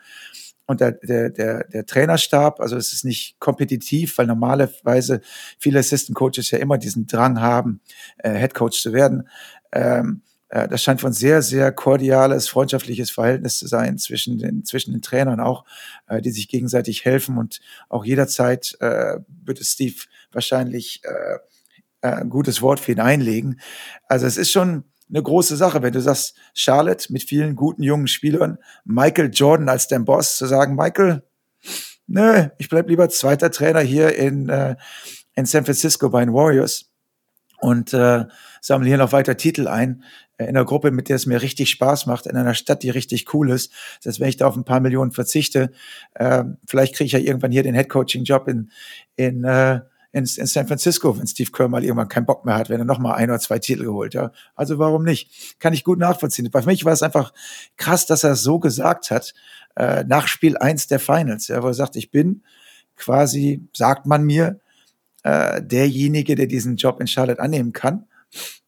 und der, der, der, der Trainerstab, also es ist nicht kompetitiv, weil normalerweise viele Assistant Coaches ja immer diesen Drang haben, äh, Head Coach zu werden. Ähm, äh, das scheint von sehr, sehr kordiales, freundschaftliches Verhältnis zu sein zwischen den, zwischen den Trainern auch, äh, die sich gegenseitig helfen und auch jederzeit äh, würde Steve wahrscheinlich äh, äh, ein gutes Wort für ihn einlegen. Also es ist schon eine große Sache, wenn du sagst, Charlotte mit vielen guten jungen Spielern, Michael Jordan als dein Boss, zu sagen, Michael, nö, ich bleib lieber zweiter Trainer hier in, äh, in San Francisco bei den Warriors und äh, sammle hier noch weiter Titel ein äh, in einer Gruppe, mit der es mir richtig Spaß macht, in einer Stadt, die richtig cool ist. Das heißt, wenn ich da auf ein paar Millionen verzichte, äh, vielleicht kriege ich ja irgendwann hier den Headcoaching-Job in, in, äh, in, in San Francisco, wenn Steve Kerr mal irgendwann keinen Bock mehr hat, wenn er noch mal ein oder zwei Titel geholt. Ja, also warum nicht? Kann ich gut nachvollziehen. Bei mich war es einfach krass, dass er es so gesagt hat äh, nach Spiel eins der Finals, ja, wo er sagt, ich bin quasi, sagt man mir, äh, derjenige, der diesen Job in Charlotte annehmen kann.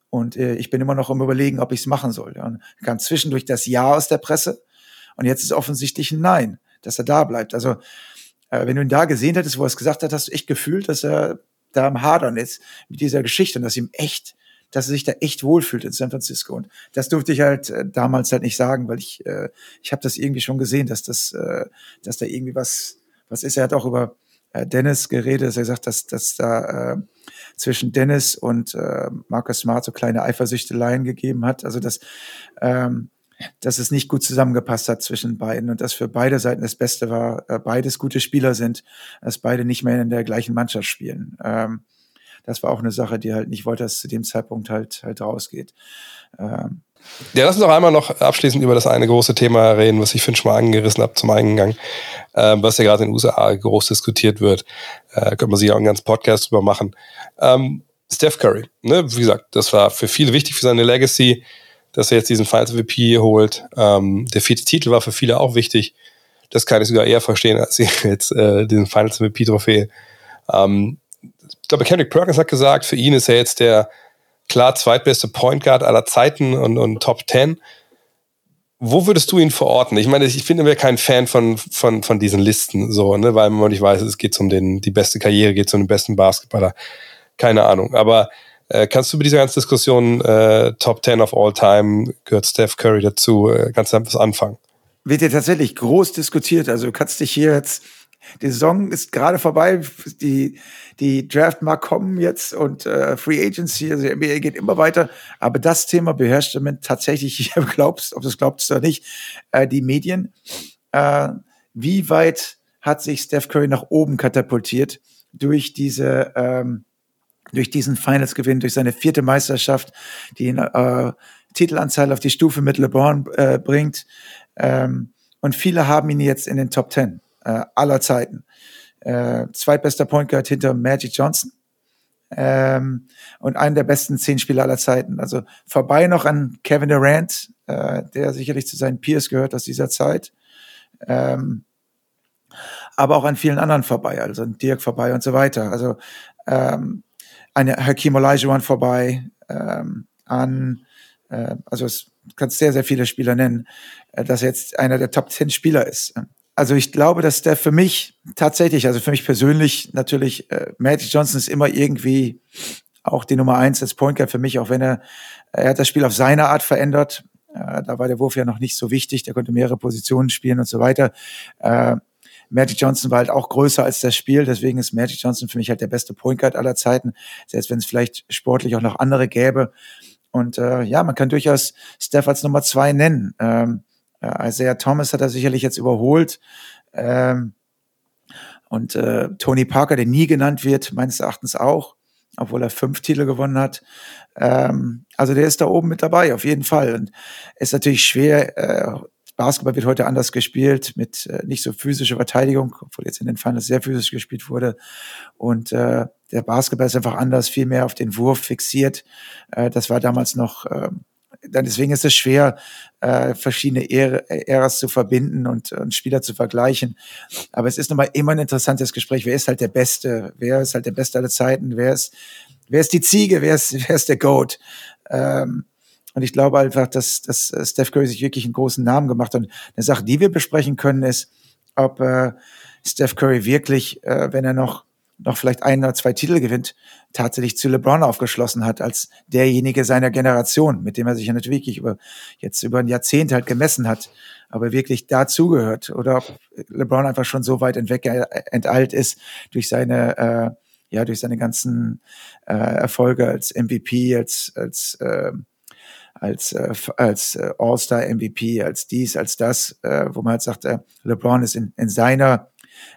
Und äh, ich bin immer noch im Überlegen, ob ich es machen soll. Und kam zwischendurch das Ja aus der Presse und jetzt ist offensichtlich ein Nein, dass er da bleibt. Also äh, wenn du ihn da gesehen hättest, wo er es gesagt hat, hast du echt gefühlt, dass er da am Hadern ist mit dieser Geschichte und dass ihm echt, dass er sich da echt wohlfühlt in San Francisco. Und das durfte ich halt äh, damals halt nicht sagen, weil ich, äh, ich habe das irgendwie schon gesehen, dass das, äh, dass da irgendwie was, was ist. Er hat auch über äh, Dennis geredet, er sagt, dass, dass da äh, zwischen Dennis und äh, Marcus Smart so kleine Eifersüchteleien gegeben hat. Also dass, ähm, dass es nicht gut zusammengepasst hat zwischen beiden und dass für beide Seiten das Beste war, äh, beides gute Spieler sind, dass beide nicht mehr in der gleichen Mannschaft spielen. Ähm, das war auch eine Sache, die halt nicht wollte, dass zu dem Zeitpunkt halt halt rausgeht. Ähm, ja, lass uns doch einmal noch abschließend über das eine große Thema reden, was ich finde schon mal angerissen habe zum Eingang, äh, was ja gerade in den USA groß diskutiert wird. Äh, könnte man sich auch einen ganzen Podcast drüber machen. Ähm, Steph Curry, ne? wie gesagt, das war für viele wichtig für seine Legacy, dass er jetzt diesen Finals MVP holt. Ähm, der vierte Titel war für viele auch wichtig. Das kann ich sogar eher verstehen, als jetzt äh, diesen Finals MVP-Trophäe. Ähm, ich glaube, Kendrick Perkins hat gesagt, für ihn ist er jetzt der klar zweitbeste Point Guard aller Zeiten und, und Top 10. Wo würdest du ihn verorten? Ich meine, ich bin immer kein Fan von, von, von diesen Listen, so, ne, weil man nicht weiß, es geht um den, die beste Karriere, geht um den besten Basketballer. Keine Ahnung. Aber äh, kannst du bei dieser ganzen Diskussion äh, Top 10 of All Time, gehört Steph Curry dazu, äh, kannst du etwas anfangen? Wird ja tatsächlich groß diskutiert. Also du kannst dich hier jetzt die Saison ist gerade vorbei. Die, die Draft mag kommen jetzt und äh, Free Agency, also die NBA geht immer weiter. Aber das Thema beherrscht damit tatsächlich, ich glaubst, ob du glaubst oder nicht, äh, die Medien. Äh, wie weit hat sich Steph Curry nach oben katapultiert durch diese, ähm, durch diesen Finals-Gewinn, durch seine vierte Meisterschaft, die ihn äh, Titelanzahl auf die Stufe mit LeBron äh, bringt. Ähm, und viele haben ihn jetzt in den Top Ten äh, aller Zeiten. Äh, zweitbester Point Guard hinter Magic Johnson. Ähm, und einen der besten zehn Spieler aller Zeiten. Also vorbei noch an Kevin Durant, äh, der sicherlich zu seinen Peers gehört aus dieser Zeit. Ähm, aber auch an vielen anderen vorbei, also an Dirk vorbei und so weiter. Also ähm, an Hakim Olajuwon vorbei, ähm, an, äh, also es kannst sehr, sehr viele Spieler nennen, äh, dass er jetzt einer der Top 10 Spieler ist. Also ich glaube, dass der für mich tatsächlich, also für mich persönlich natürlich, äh, Magic Johnson ist immer irgendwie auch die Nummer eins als Point Guard für mich, auch wenn er, er hat das Spiel auf seine Art verändert. Äh, da war der Wurf ja noch nicht so wichtig, der konnte mehrere Positionen spielen und so weiter. Äh, Magic Johnson war halt auch größer als das Spiel, deswegen ist Magic Johnson für mich halt der beste Point Guard aller Zeiten, selbst wenn es vielleicht sportlich auch noch andere gäbe. Und äh, ja, man kann durchaus Steph als Nummer zwei nennen. Ähm, äh, Isaiah Thomas hat er sicherlich jetzt überholt. Ähm, und äh, Tony Parker, der nie genannt wird, meines Erachtens auch, obwohl er fünf Titel gewonnen hat. Ähm, also der ist da oben mit dabei, auf jeden Fall. Und ist natürlich schwer. Äh, Basketball wird heute anders gespielt, mit äh, nicht so physischer Verteidigung, obwohl jetzt in den Finals sehr physisch gespielt wurde. Und äh, der Basketball ist einfach anders, viel mehr auf den Wurf fixiert. Äh, das war damals noch äh, dann deswegen ist es schwer, äh, verschiedene Äras zu verbinden und, und Spieler zu vergleichen. Aber es ist nochmal immer ein interessantes Gespräch. Wer ist halt der Beste? Wer ist halt der Beste aller Zeiten? Wer ist, wer ist die Ziege? Wer ist, wer ist der Goat? Ähm, und ich glaube einfach, dass, dass Steph Curry sich wirklich einen großen Namen gemacht hat. Und eine Sache, die wir besprechen können, ist, ob äh, Steph Curry wirklich, äh, wenn er noch noch vielleicht ein oder zwei Titel gewinnt, tatsächlich zu LeBron aufgeschlossen hat, als derjenige seiner Generation, mit dem er sich ja natürlich wirklich über, jetzt über ein Jahrzehnt halt gemessen hat, aber wirklich dazugehört. Oder ob LeBron einfach schon so weit enteilt ist durch seine, äh, ja, durch seine ganzen äh, Erfolge als MVP, als, als, äh, als, äh, als äh, All-Star-MVP, als dies, als das, äh, wo man halt sagt, äh, LeBron ist in, in seiner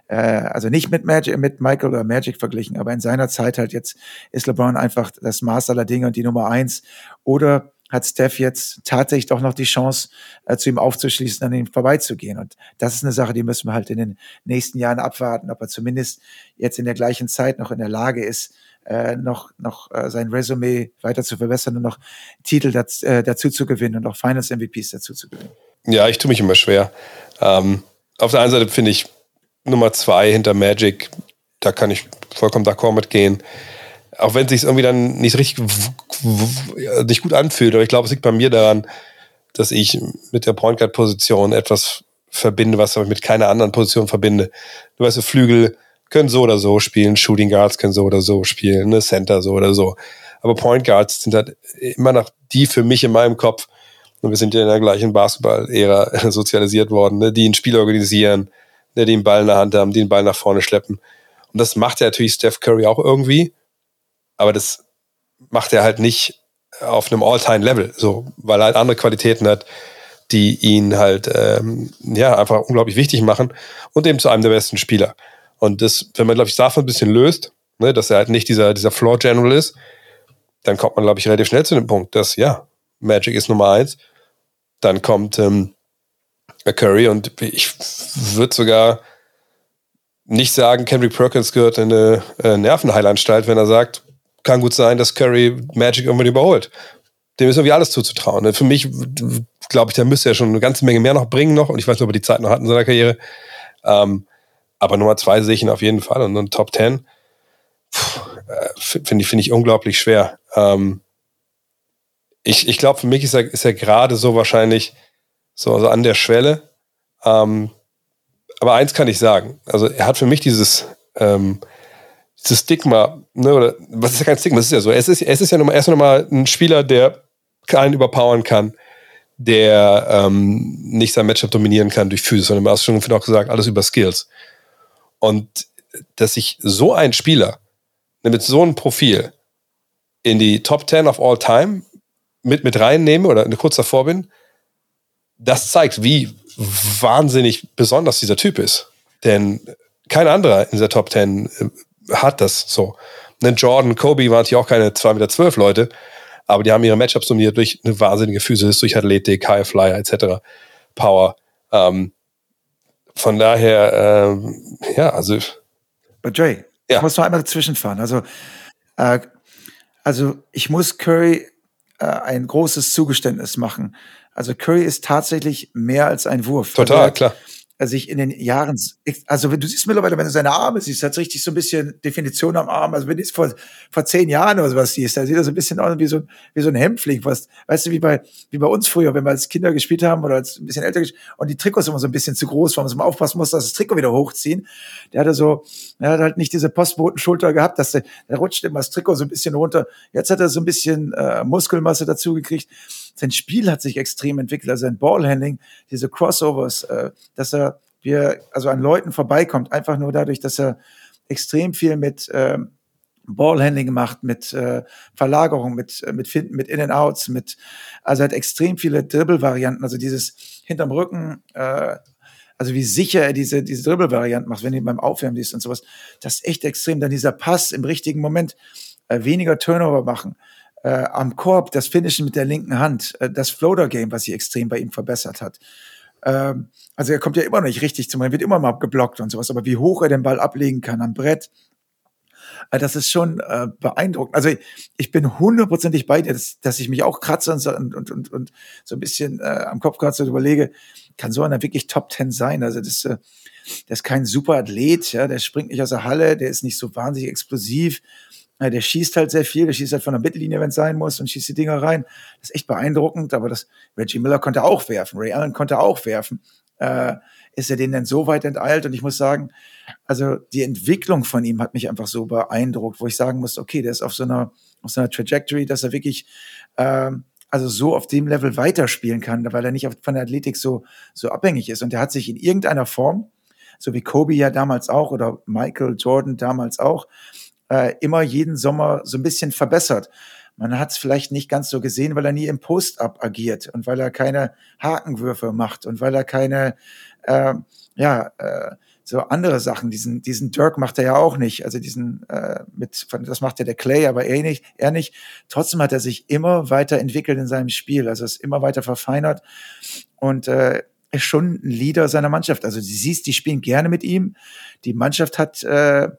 äh, also nicht mit Magic, mit Michael oder Magic verglichen, aber in seiner Zeit halt jetzt ist LeBron einfach das Maß aller Dinge und die Nummer eins. Oder hat Steph jetzt tatsächlich doch noch die Chance, äh, zu ihm aufzuschließen, an ihm vorbeizugehen. Und das ist eine Sache, die müssen wir halt in den nächsten Jahren abwarten, ob er zumindest jetzt in der gleichen Zeit noch in der Lage ist, äh, noch, noch äh, sein Resümee weiter zu verbessern und noch Titel dazu, äh, dazu zu gewinnen und auch Finals MVPs dazu zu gewinnen. Ja, ich tue mich immer schwer. Ähm, auf der einen Seite finde ich Nummer zwei hinter Magic, da kann ich vollkommen d'accord mitgehen. Auch wenn es sich irgendwie dann nicht richtig nicht gut anfühlt, aber ich glaube, es liegt bei mir daran, dass ich mit der Point Guard Position etwas verbinde, was ich mit keiner anderen Position verbinde. Du weißt, Flügel können so oder so spielen, Shooting Guards können so oder so spielen, ne, Center so oder so. Aber Point Guards sind halt immer noch die für mich in meinem Kopf. Und wir sind ja in der gleichen Basketball-Ära sozialisiert worden, ne, die ein Spiel organisieren, ne, die den Ball in der Hand haben, die den Ball nach vorne schleppen. Und das macht ja natürlich Steph Curry auch irgendwie. Aber das macht er halt nicht auf einem All-Time-Level, so, weil er halt andere Qualitäten hat, die ihn halt ähm, ja einfach unglaublich wichtig machen und eben zu einem der besten Spieler. Und das, wenn man, glaube ich, davon ein bisschen löst, ne, dass er halt nicht dieser, dieser Floor General ist, dann kommt man, glaube ich, relativ schnell zu dem Punkt, dass ja, Magic ist Nummer eins. Dann kommt ähm, Curry und ich würde sogar nicht sagen, Kendrick Perkins gehört in eine äh, Nervenheilanstalt, wenn er sagt, kann gut sein, dass Curry Magic irgendwann überholt. Dem ist irgendwie alles zuzutrauen. Für mich, glaube ich, der müsste ja schon eine ganze Menge mehr noch bringen noch. Und ich weiß nicht, ob er die Zeit noch hat in seiner Karriere. Ähm, aber Nummer zwei sehe ich ihn auf jeden Fall. Und dann Top Ten äh, finde ich, finde ich unglaublich schwer. Ähm, ich ich glaube, für mich ist er, ist er gerade so wahrscheinlich so also an der Schwelle. Ähm, aber eins kann ich sagen. Also er hat für mich dieses, ähm, dieses Stigma, ne, oder was ist ja kein Stigma, das ist ja so. Es ist, es ist ja nochmal, erst nochmal ein Spieler, der keinen überpowern kann, der ähm, nicht sein Matchup dominieren kann durch Physis, sondern du hast schon auch gesagt, alles über Skills. Und dass sich so ein Spieler ne, mit so einem Profil in die Top 10 of all time mit, mit reinnehme oder kurz davor bin, das zeigt, wie wahnsinnig besonders dieser Typ ist. Denn kein anderer in dieser Top 10 äh, hat das so. Denn Jordan, Kobe waren natürlich auch keine 2,12 Meter Leute, aber die haben ihre Matchups dominiert durch eine wahnsinnige Physis, durch Athletik, High Flyer etc., Power. Ähm, von daher, ähm, ja, also. But Jay, ja. ich muss noch einmal dazwischen fahren. Also, äh, also ich muss Curry äh, ein großes Zugeständnis machen. Also Curry ist tatsächlich mehr als ein Wurf. Total, also, klar sich in den Jahren, also wenn du siehst mittlerweile, wenn du seine Arme siehst, hat richtig so ein bisschen Definition am Arm. Also wenn du es vor, vor zehn Jahren oder sowas siehst, da sieht er so ein bisschen aus wie so, wie so ein Hämpfling, was, weißt du, wie bei, wie bei uns früher, wenn wir als Kinder gespielt haben oder als ein bisschen älter und die Trikots immer so ein bisschen zu groß waren, dass man aufpassen muss, dass das Trikot wieder hochziehen. Der hatte so, er hat halt nicht diese Postbotenschulter gehabt, dass der, der rutscht immer das Trikot so ein bisschen runter. Jetzt hat er so ein bisschen äh, Muskelmasse dazu gekriegt. Sein Spiel hat sich extrem entwickelt, also sein Ballhandling, diese Crossovers, äh, dass er wir, also an Leuten vorbeikommt, einfach nur dadurch, dass er extrem viel mit ähm, Ballhandling macht, mit äh, Verlagerung, mit, äh, mit Finden, mit In-and-Outs, mit, also hat extrem viele Dribble-Varianten, also dieses hinterm Rücken, äh, also wie sicher er diese, diese Dribble-Varianten macht, wenn du ihn beim Aufwärmen siehst und sowas, das ist echt extrem. Dann dieser Pass im richtigen Moment, äh, weniger Turnover machen, äh, am Korb, das Finishen mit der linken Hand, äh, das Floater-Game, was sich extrem bei ihm verbessert hat. Ähm, also er kommt ja immer noch nicht richtig zum, er wird immer mal geblockt und sowas, aber wie hoch er den Ball ablegen kann am Brett, äh, das ist schon äh, beeindruckend. Also ich bin hundertprozentig bei dir, dass, dass ich mich auch kratze und, und, und, und so ein bisschen äh, am Kopf kratze und überlege, kann so einer wirklich Top Ten sein? Also das, äh, der ist kein super Athlet, ja, der springt nicht aus der Halle, der ist nicht so wahnsinnig explosiv, ja, der schießt halt sehr viel, der schießt halt von der Mittellinie, wenn es sein muss, und schießt die Dinger rein. Das ist echt beeindruckend, aber das Reggie Miller konnte auch werfen, Ray Allen konnte auch werfen. äh, ist er denen denn so weit enteilt? Und ich muss sagen, also die Entwicklung von ihm hat mich einfach so beeindruckt, wo ich sagen muss, okay, der ist auf so einer, auf so einer Trajectory, dass er wirklich ähm, also so auf dem Level weiterspielen kann, weil er nicht von der Athletik so, so abhängig ist. Und er hat sich in irgendeiner Form, so wie Kobe ja damals auch oder Michael Jordan damals auch, äh, immer jeden Sommer so ein bisschen verbessert. Man hat es vielleicht nicht ganz so gesehen, weil er nie im Post-up agiert und weil er keine Hakenwürfe macht und weil er keine, äh, ja, äh, so andere Sachen. Diesen, diesen Dirk macht er ja auch nicht. Also diesen äh, mit, das macht ja der Clay, aber er nicht, er nicht. Trotzdem hat er sich immer weiter entwickelt in seinem Spiel. Also ist immer weiter verfeinert und äh, ist schon ein Leader seiner Mannschaft. Also du siehst, die spielen gerne mit ihm. Die Mannschaft hat äh,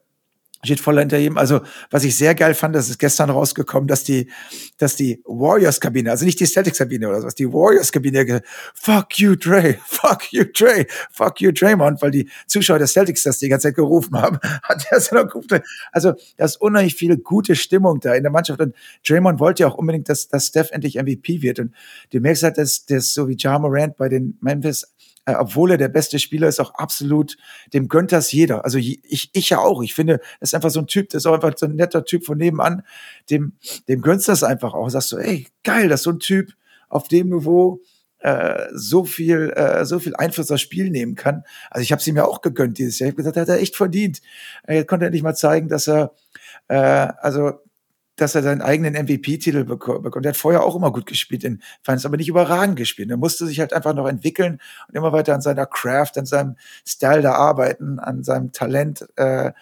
steht voll hinter ihm. Also, was ich sehr geil fand, das ist gestern rausgekommen, dass die, dass die Warriors-Kabine, also nicht die Celtics-Kabine oder sowas, die Warriors-Kabine, fuck you, Dre, fuck you, Dre, fuck you, Draymond, weil die Zuschauer der Celtics das die ganze Zeit gerufen haben, hat er so gerufen. Also, da ist unheimlich viel gute Stimmung da in der Mannschaft und Draymond wollte ja auch unbedingt, dass, dass Steph endlich MVP wird und du merkst halt, dass, dass so wie Ja Morant bei den Memphis äh, obwohl er der beste Spieler ist, auch absolut, dem gönnt das jeder. Also ich, ich ja auch. Ich finde, das ist einfach so ein Typ, das ist auch einfach so ein netter Typ von nebenan, dem, dem gönnst das einfach auch. Sagst du, ey, geil, dass so ein Typ auf dem Niveau äh, so viel, äh, so viel Einfluss aufs Spiel nehmen kann. Also ich habe es ihm ja auch gegönnt dieses Jahr. Ich habe gesagt, hat er echt verdient. Er konnte endlich mal zeigen, dass er, äh, also dass er seinen eigenen MVP-Titel bekommt. Er hat vorher auch immer gut gespielt in Finals, aber nicht überragend gespielt. Er musste sich halt einfach noch entwickeln und immer weiter an seiner Craft, an seinem Style da arbeiten, an seinem Talent, äh,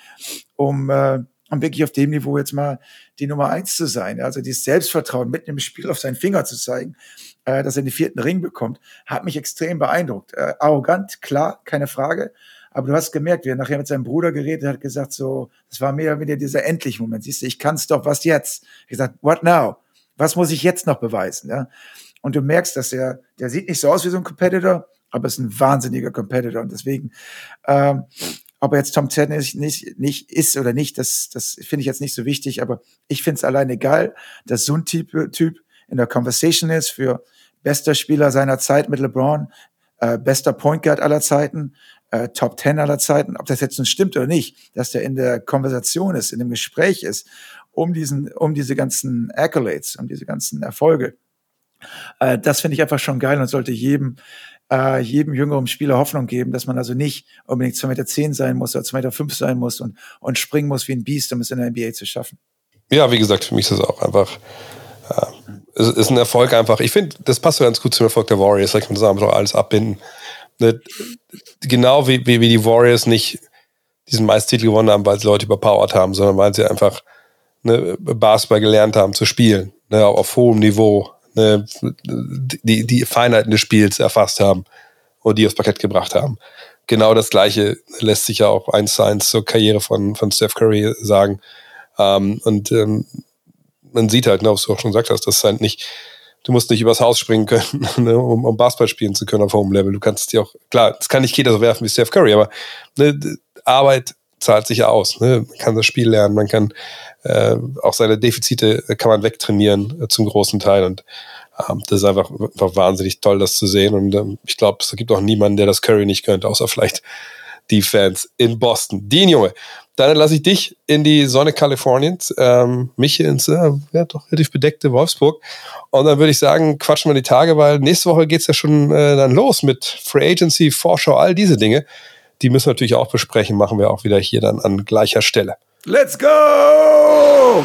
um, äh, um wirklich auf dem Niveau jetzt mal die Nummer eins zu sein. Also dieses Selbstvertrauen mitten im Spiel auf seinen Finger zu zeigen, äh, dass er den vierten Ring bekommt, hat mich extrem beeindruckt. Äh, arrogant, klar, keine Frage, aber du hast gemerkt, wie er nachher mit seinem Bruder geredet hat, gesagt so, das war mehr weniger dieser endliche Moment. Siehst du, ich kann's doch, was jetzt? Ich gesagt, what now? Was muss ich jetzt noch beweisen? Ja? Und du merkst, dass er, der sieht nicht so aus wie so ein Competitor, aber ist ein wahnsinniger Competitor. Und deswegen, ähm, ob er jetzt Tom Tennis nicht, nicht ist oder nicht, das, das finde ich jetzt nicht so wichtig, aber ich finde es allein egal, dass so ein Typ, typ in der Conversation ist für bester Spieler seiner Zeit mit LeBron, äh, bester Point Guard aller Zeiten, äh, Top Ten aller Zeiten, ob das jetzt nun stimmt oder nicht, dass der in der Konversation ist, in dem Gespräch ist, um diesen, um diese ganzen Accolades, um diese ganzen Erfolge. Äh, das finde ich einfach schon geil und sollte jedem, äh, jedem jüngeren Spieler Hoffnung geben, dass man also nicht unbedingt 2,10 Meter zehn sein muss oder 2,5 Meter fünf sein muss und, und springen muss wie ein Biest, um es in der NBA zu schaffen. Ja, wie gesagt, für mich ist es auch einfach, äh, es ist ein Erfolg einfach. Ich finde, das passt so ganz gut zum Erfolg der Warriors. Da kann man sagen, doch alles abbinden ne, genau wie, wie, wie die Warriors nicht diesen Meistertitel gewonnen haben, weil sie Leute überpowert haben, sondern weil sie einfach ne, Basketball gelernt haben zu spielen, ne, auf hohem Niveau, ne, die, die Feinheiten des Spiels erfasst haben und die aufs Parkett gebracht haben. Genau das Gleiche lässt sich ja auch eins zu eins zur Karriere von, von Steph Curry sagen. Ähm, und ähm, man sieht halt, ne, was du auch schon gesagt hast, dass es halt nicht du musst nicht übers Haus springen können, ne, um, um Basketball spielen zu können auf hohem Level. Du kannst dir auch, klar, es kann nicht jeder so werfen wie Steph Curry, aber ne, Arbeit zahlt sich ja aus. Ne? Man kann das Spiel lernen, man kann äh, auch seine Defizite kann man wegtrainieren äh, zum großen Teil und ähm, das ist einfach, einfach wahnsinnig toll, das zu sehen und ähm, ich glaube, es gibt auch niemanden, der das Curry nicht könnte, außer vielleicht die Fans in Boston. Dean Junge, dann lasse ich dich in die Sonne Kaliforniens, ähm, mich ins äh, ja, doch relativ bedeckte Wolfsburg. Und dann würde ich sagen, quatschen wir die Tage, weil nächste Woche geht es ja schon äh, dann los mit Free Agency, Vorschau, all diese Dinge. Die müssen wir natürlich auch besprechen, machen wir auch wieder hier dann an gleicher Stelle. Let's go!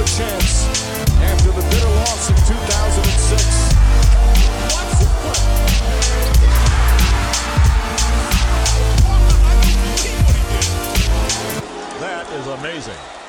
another chance after the bitter loss 2006. That is amazing.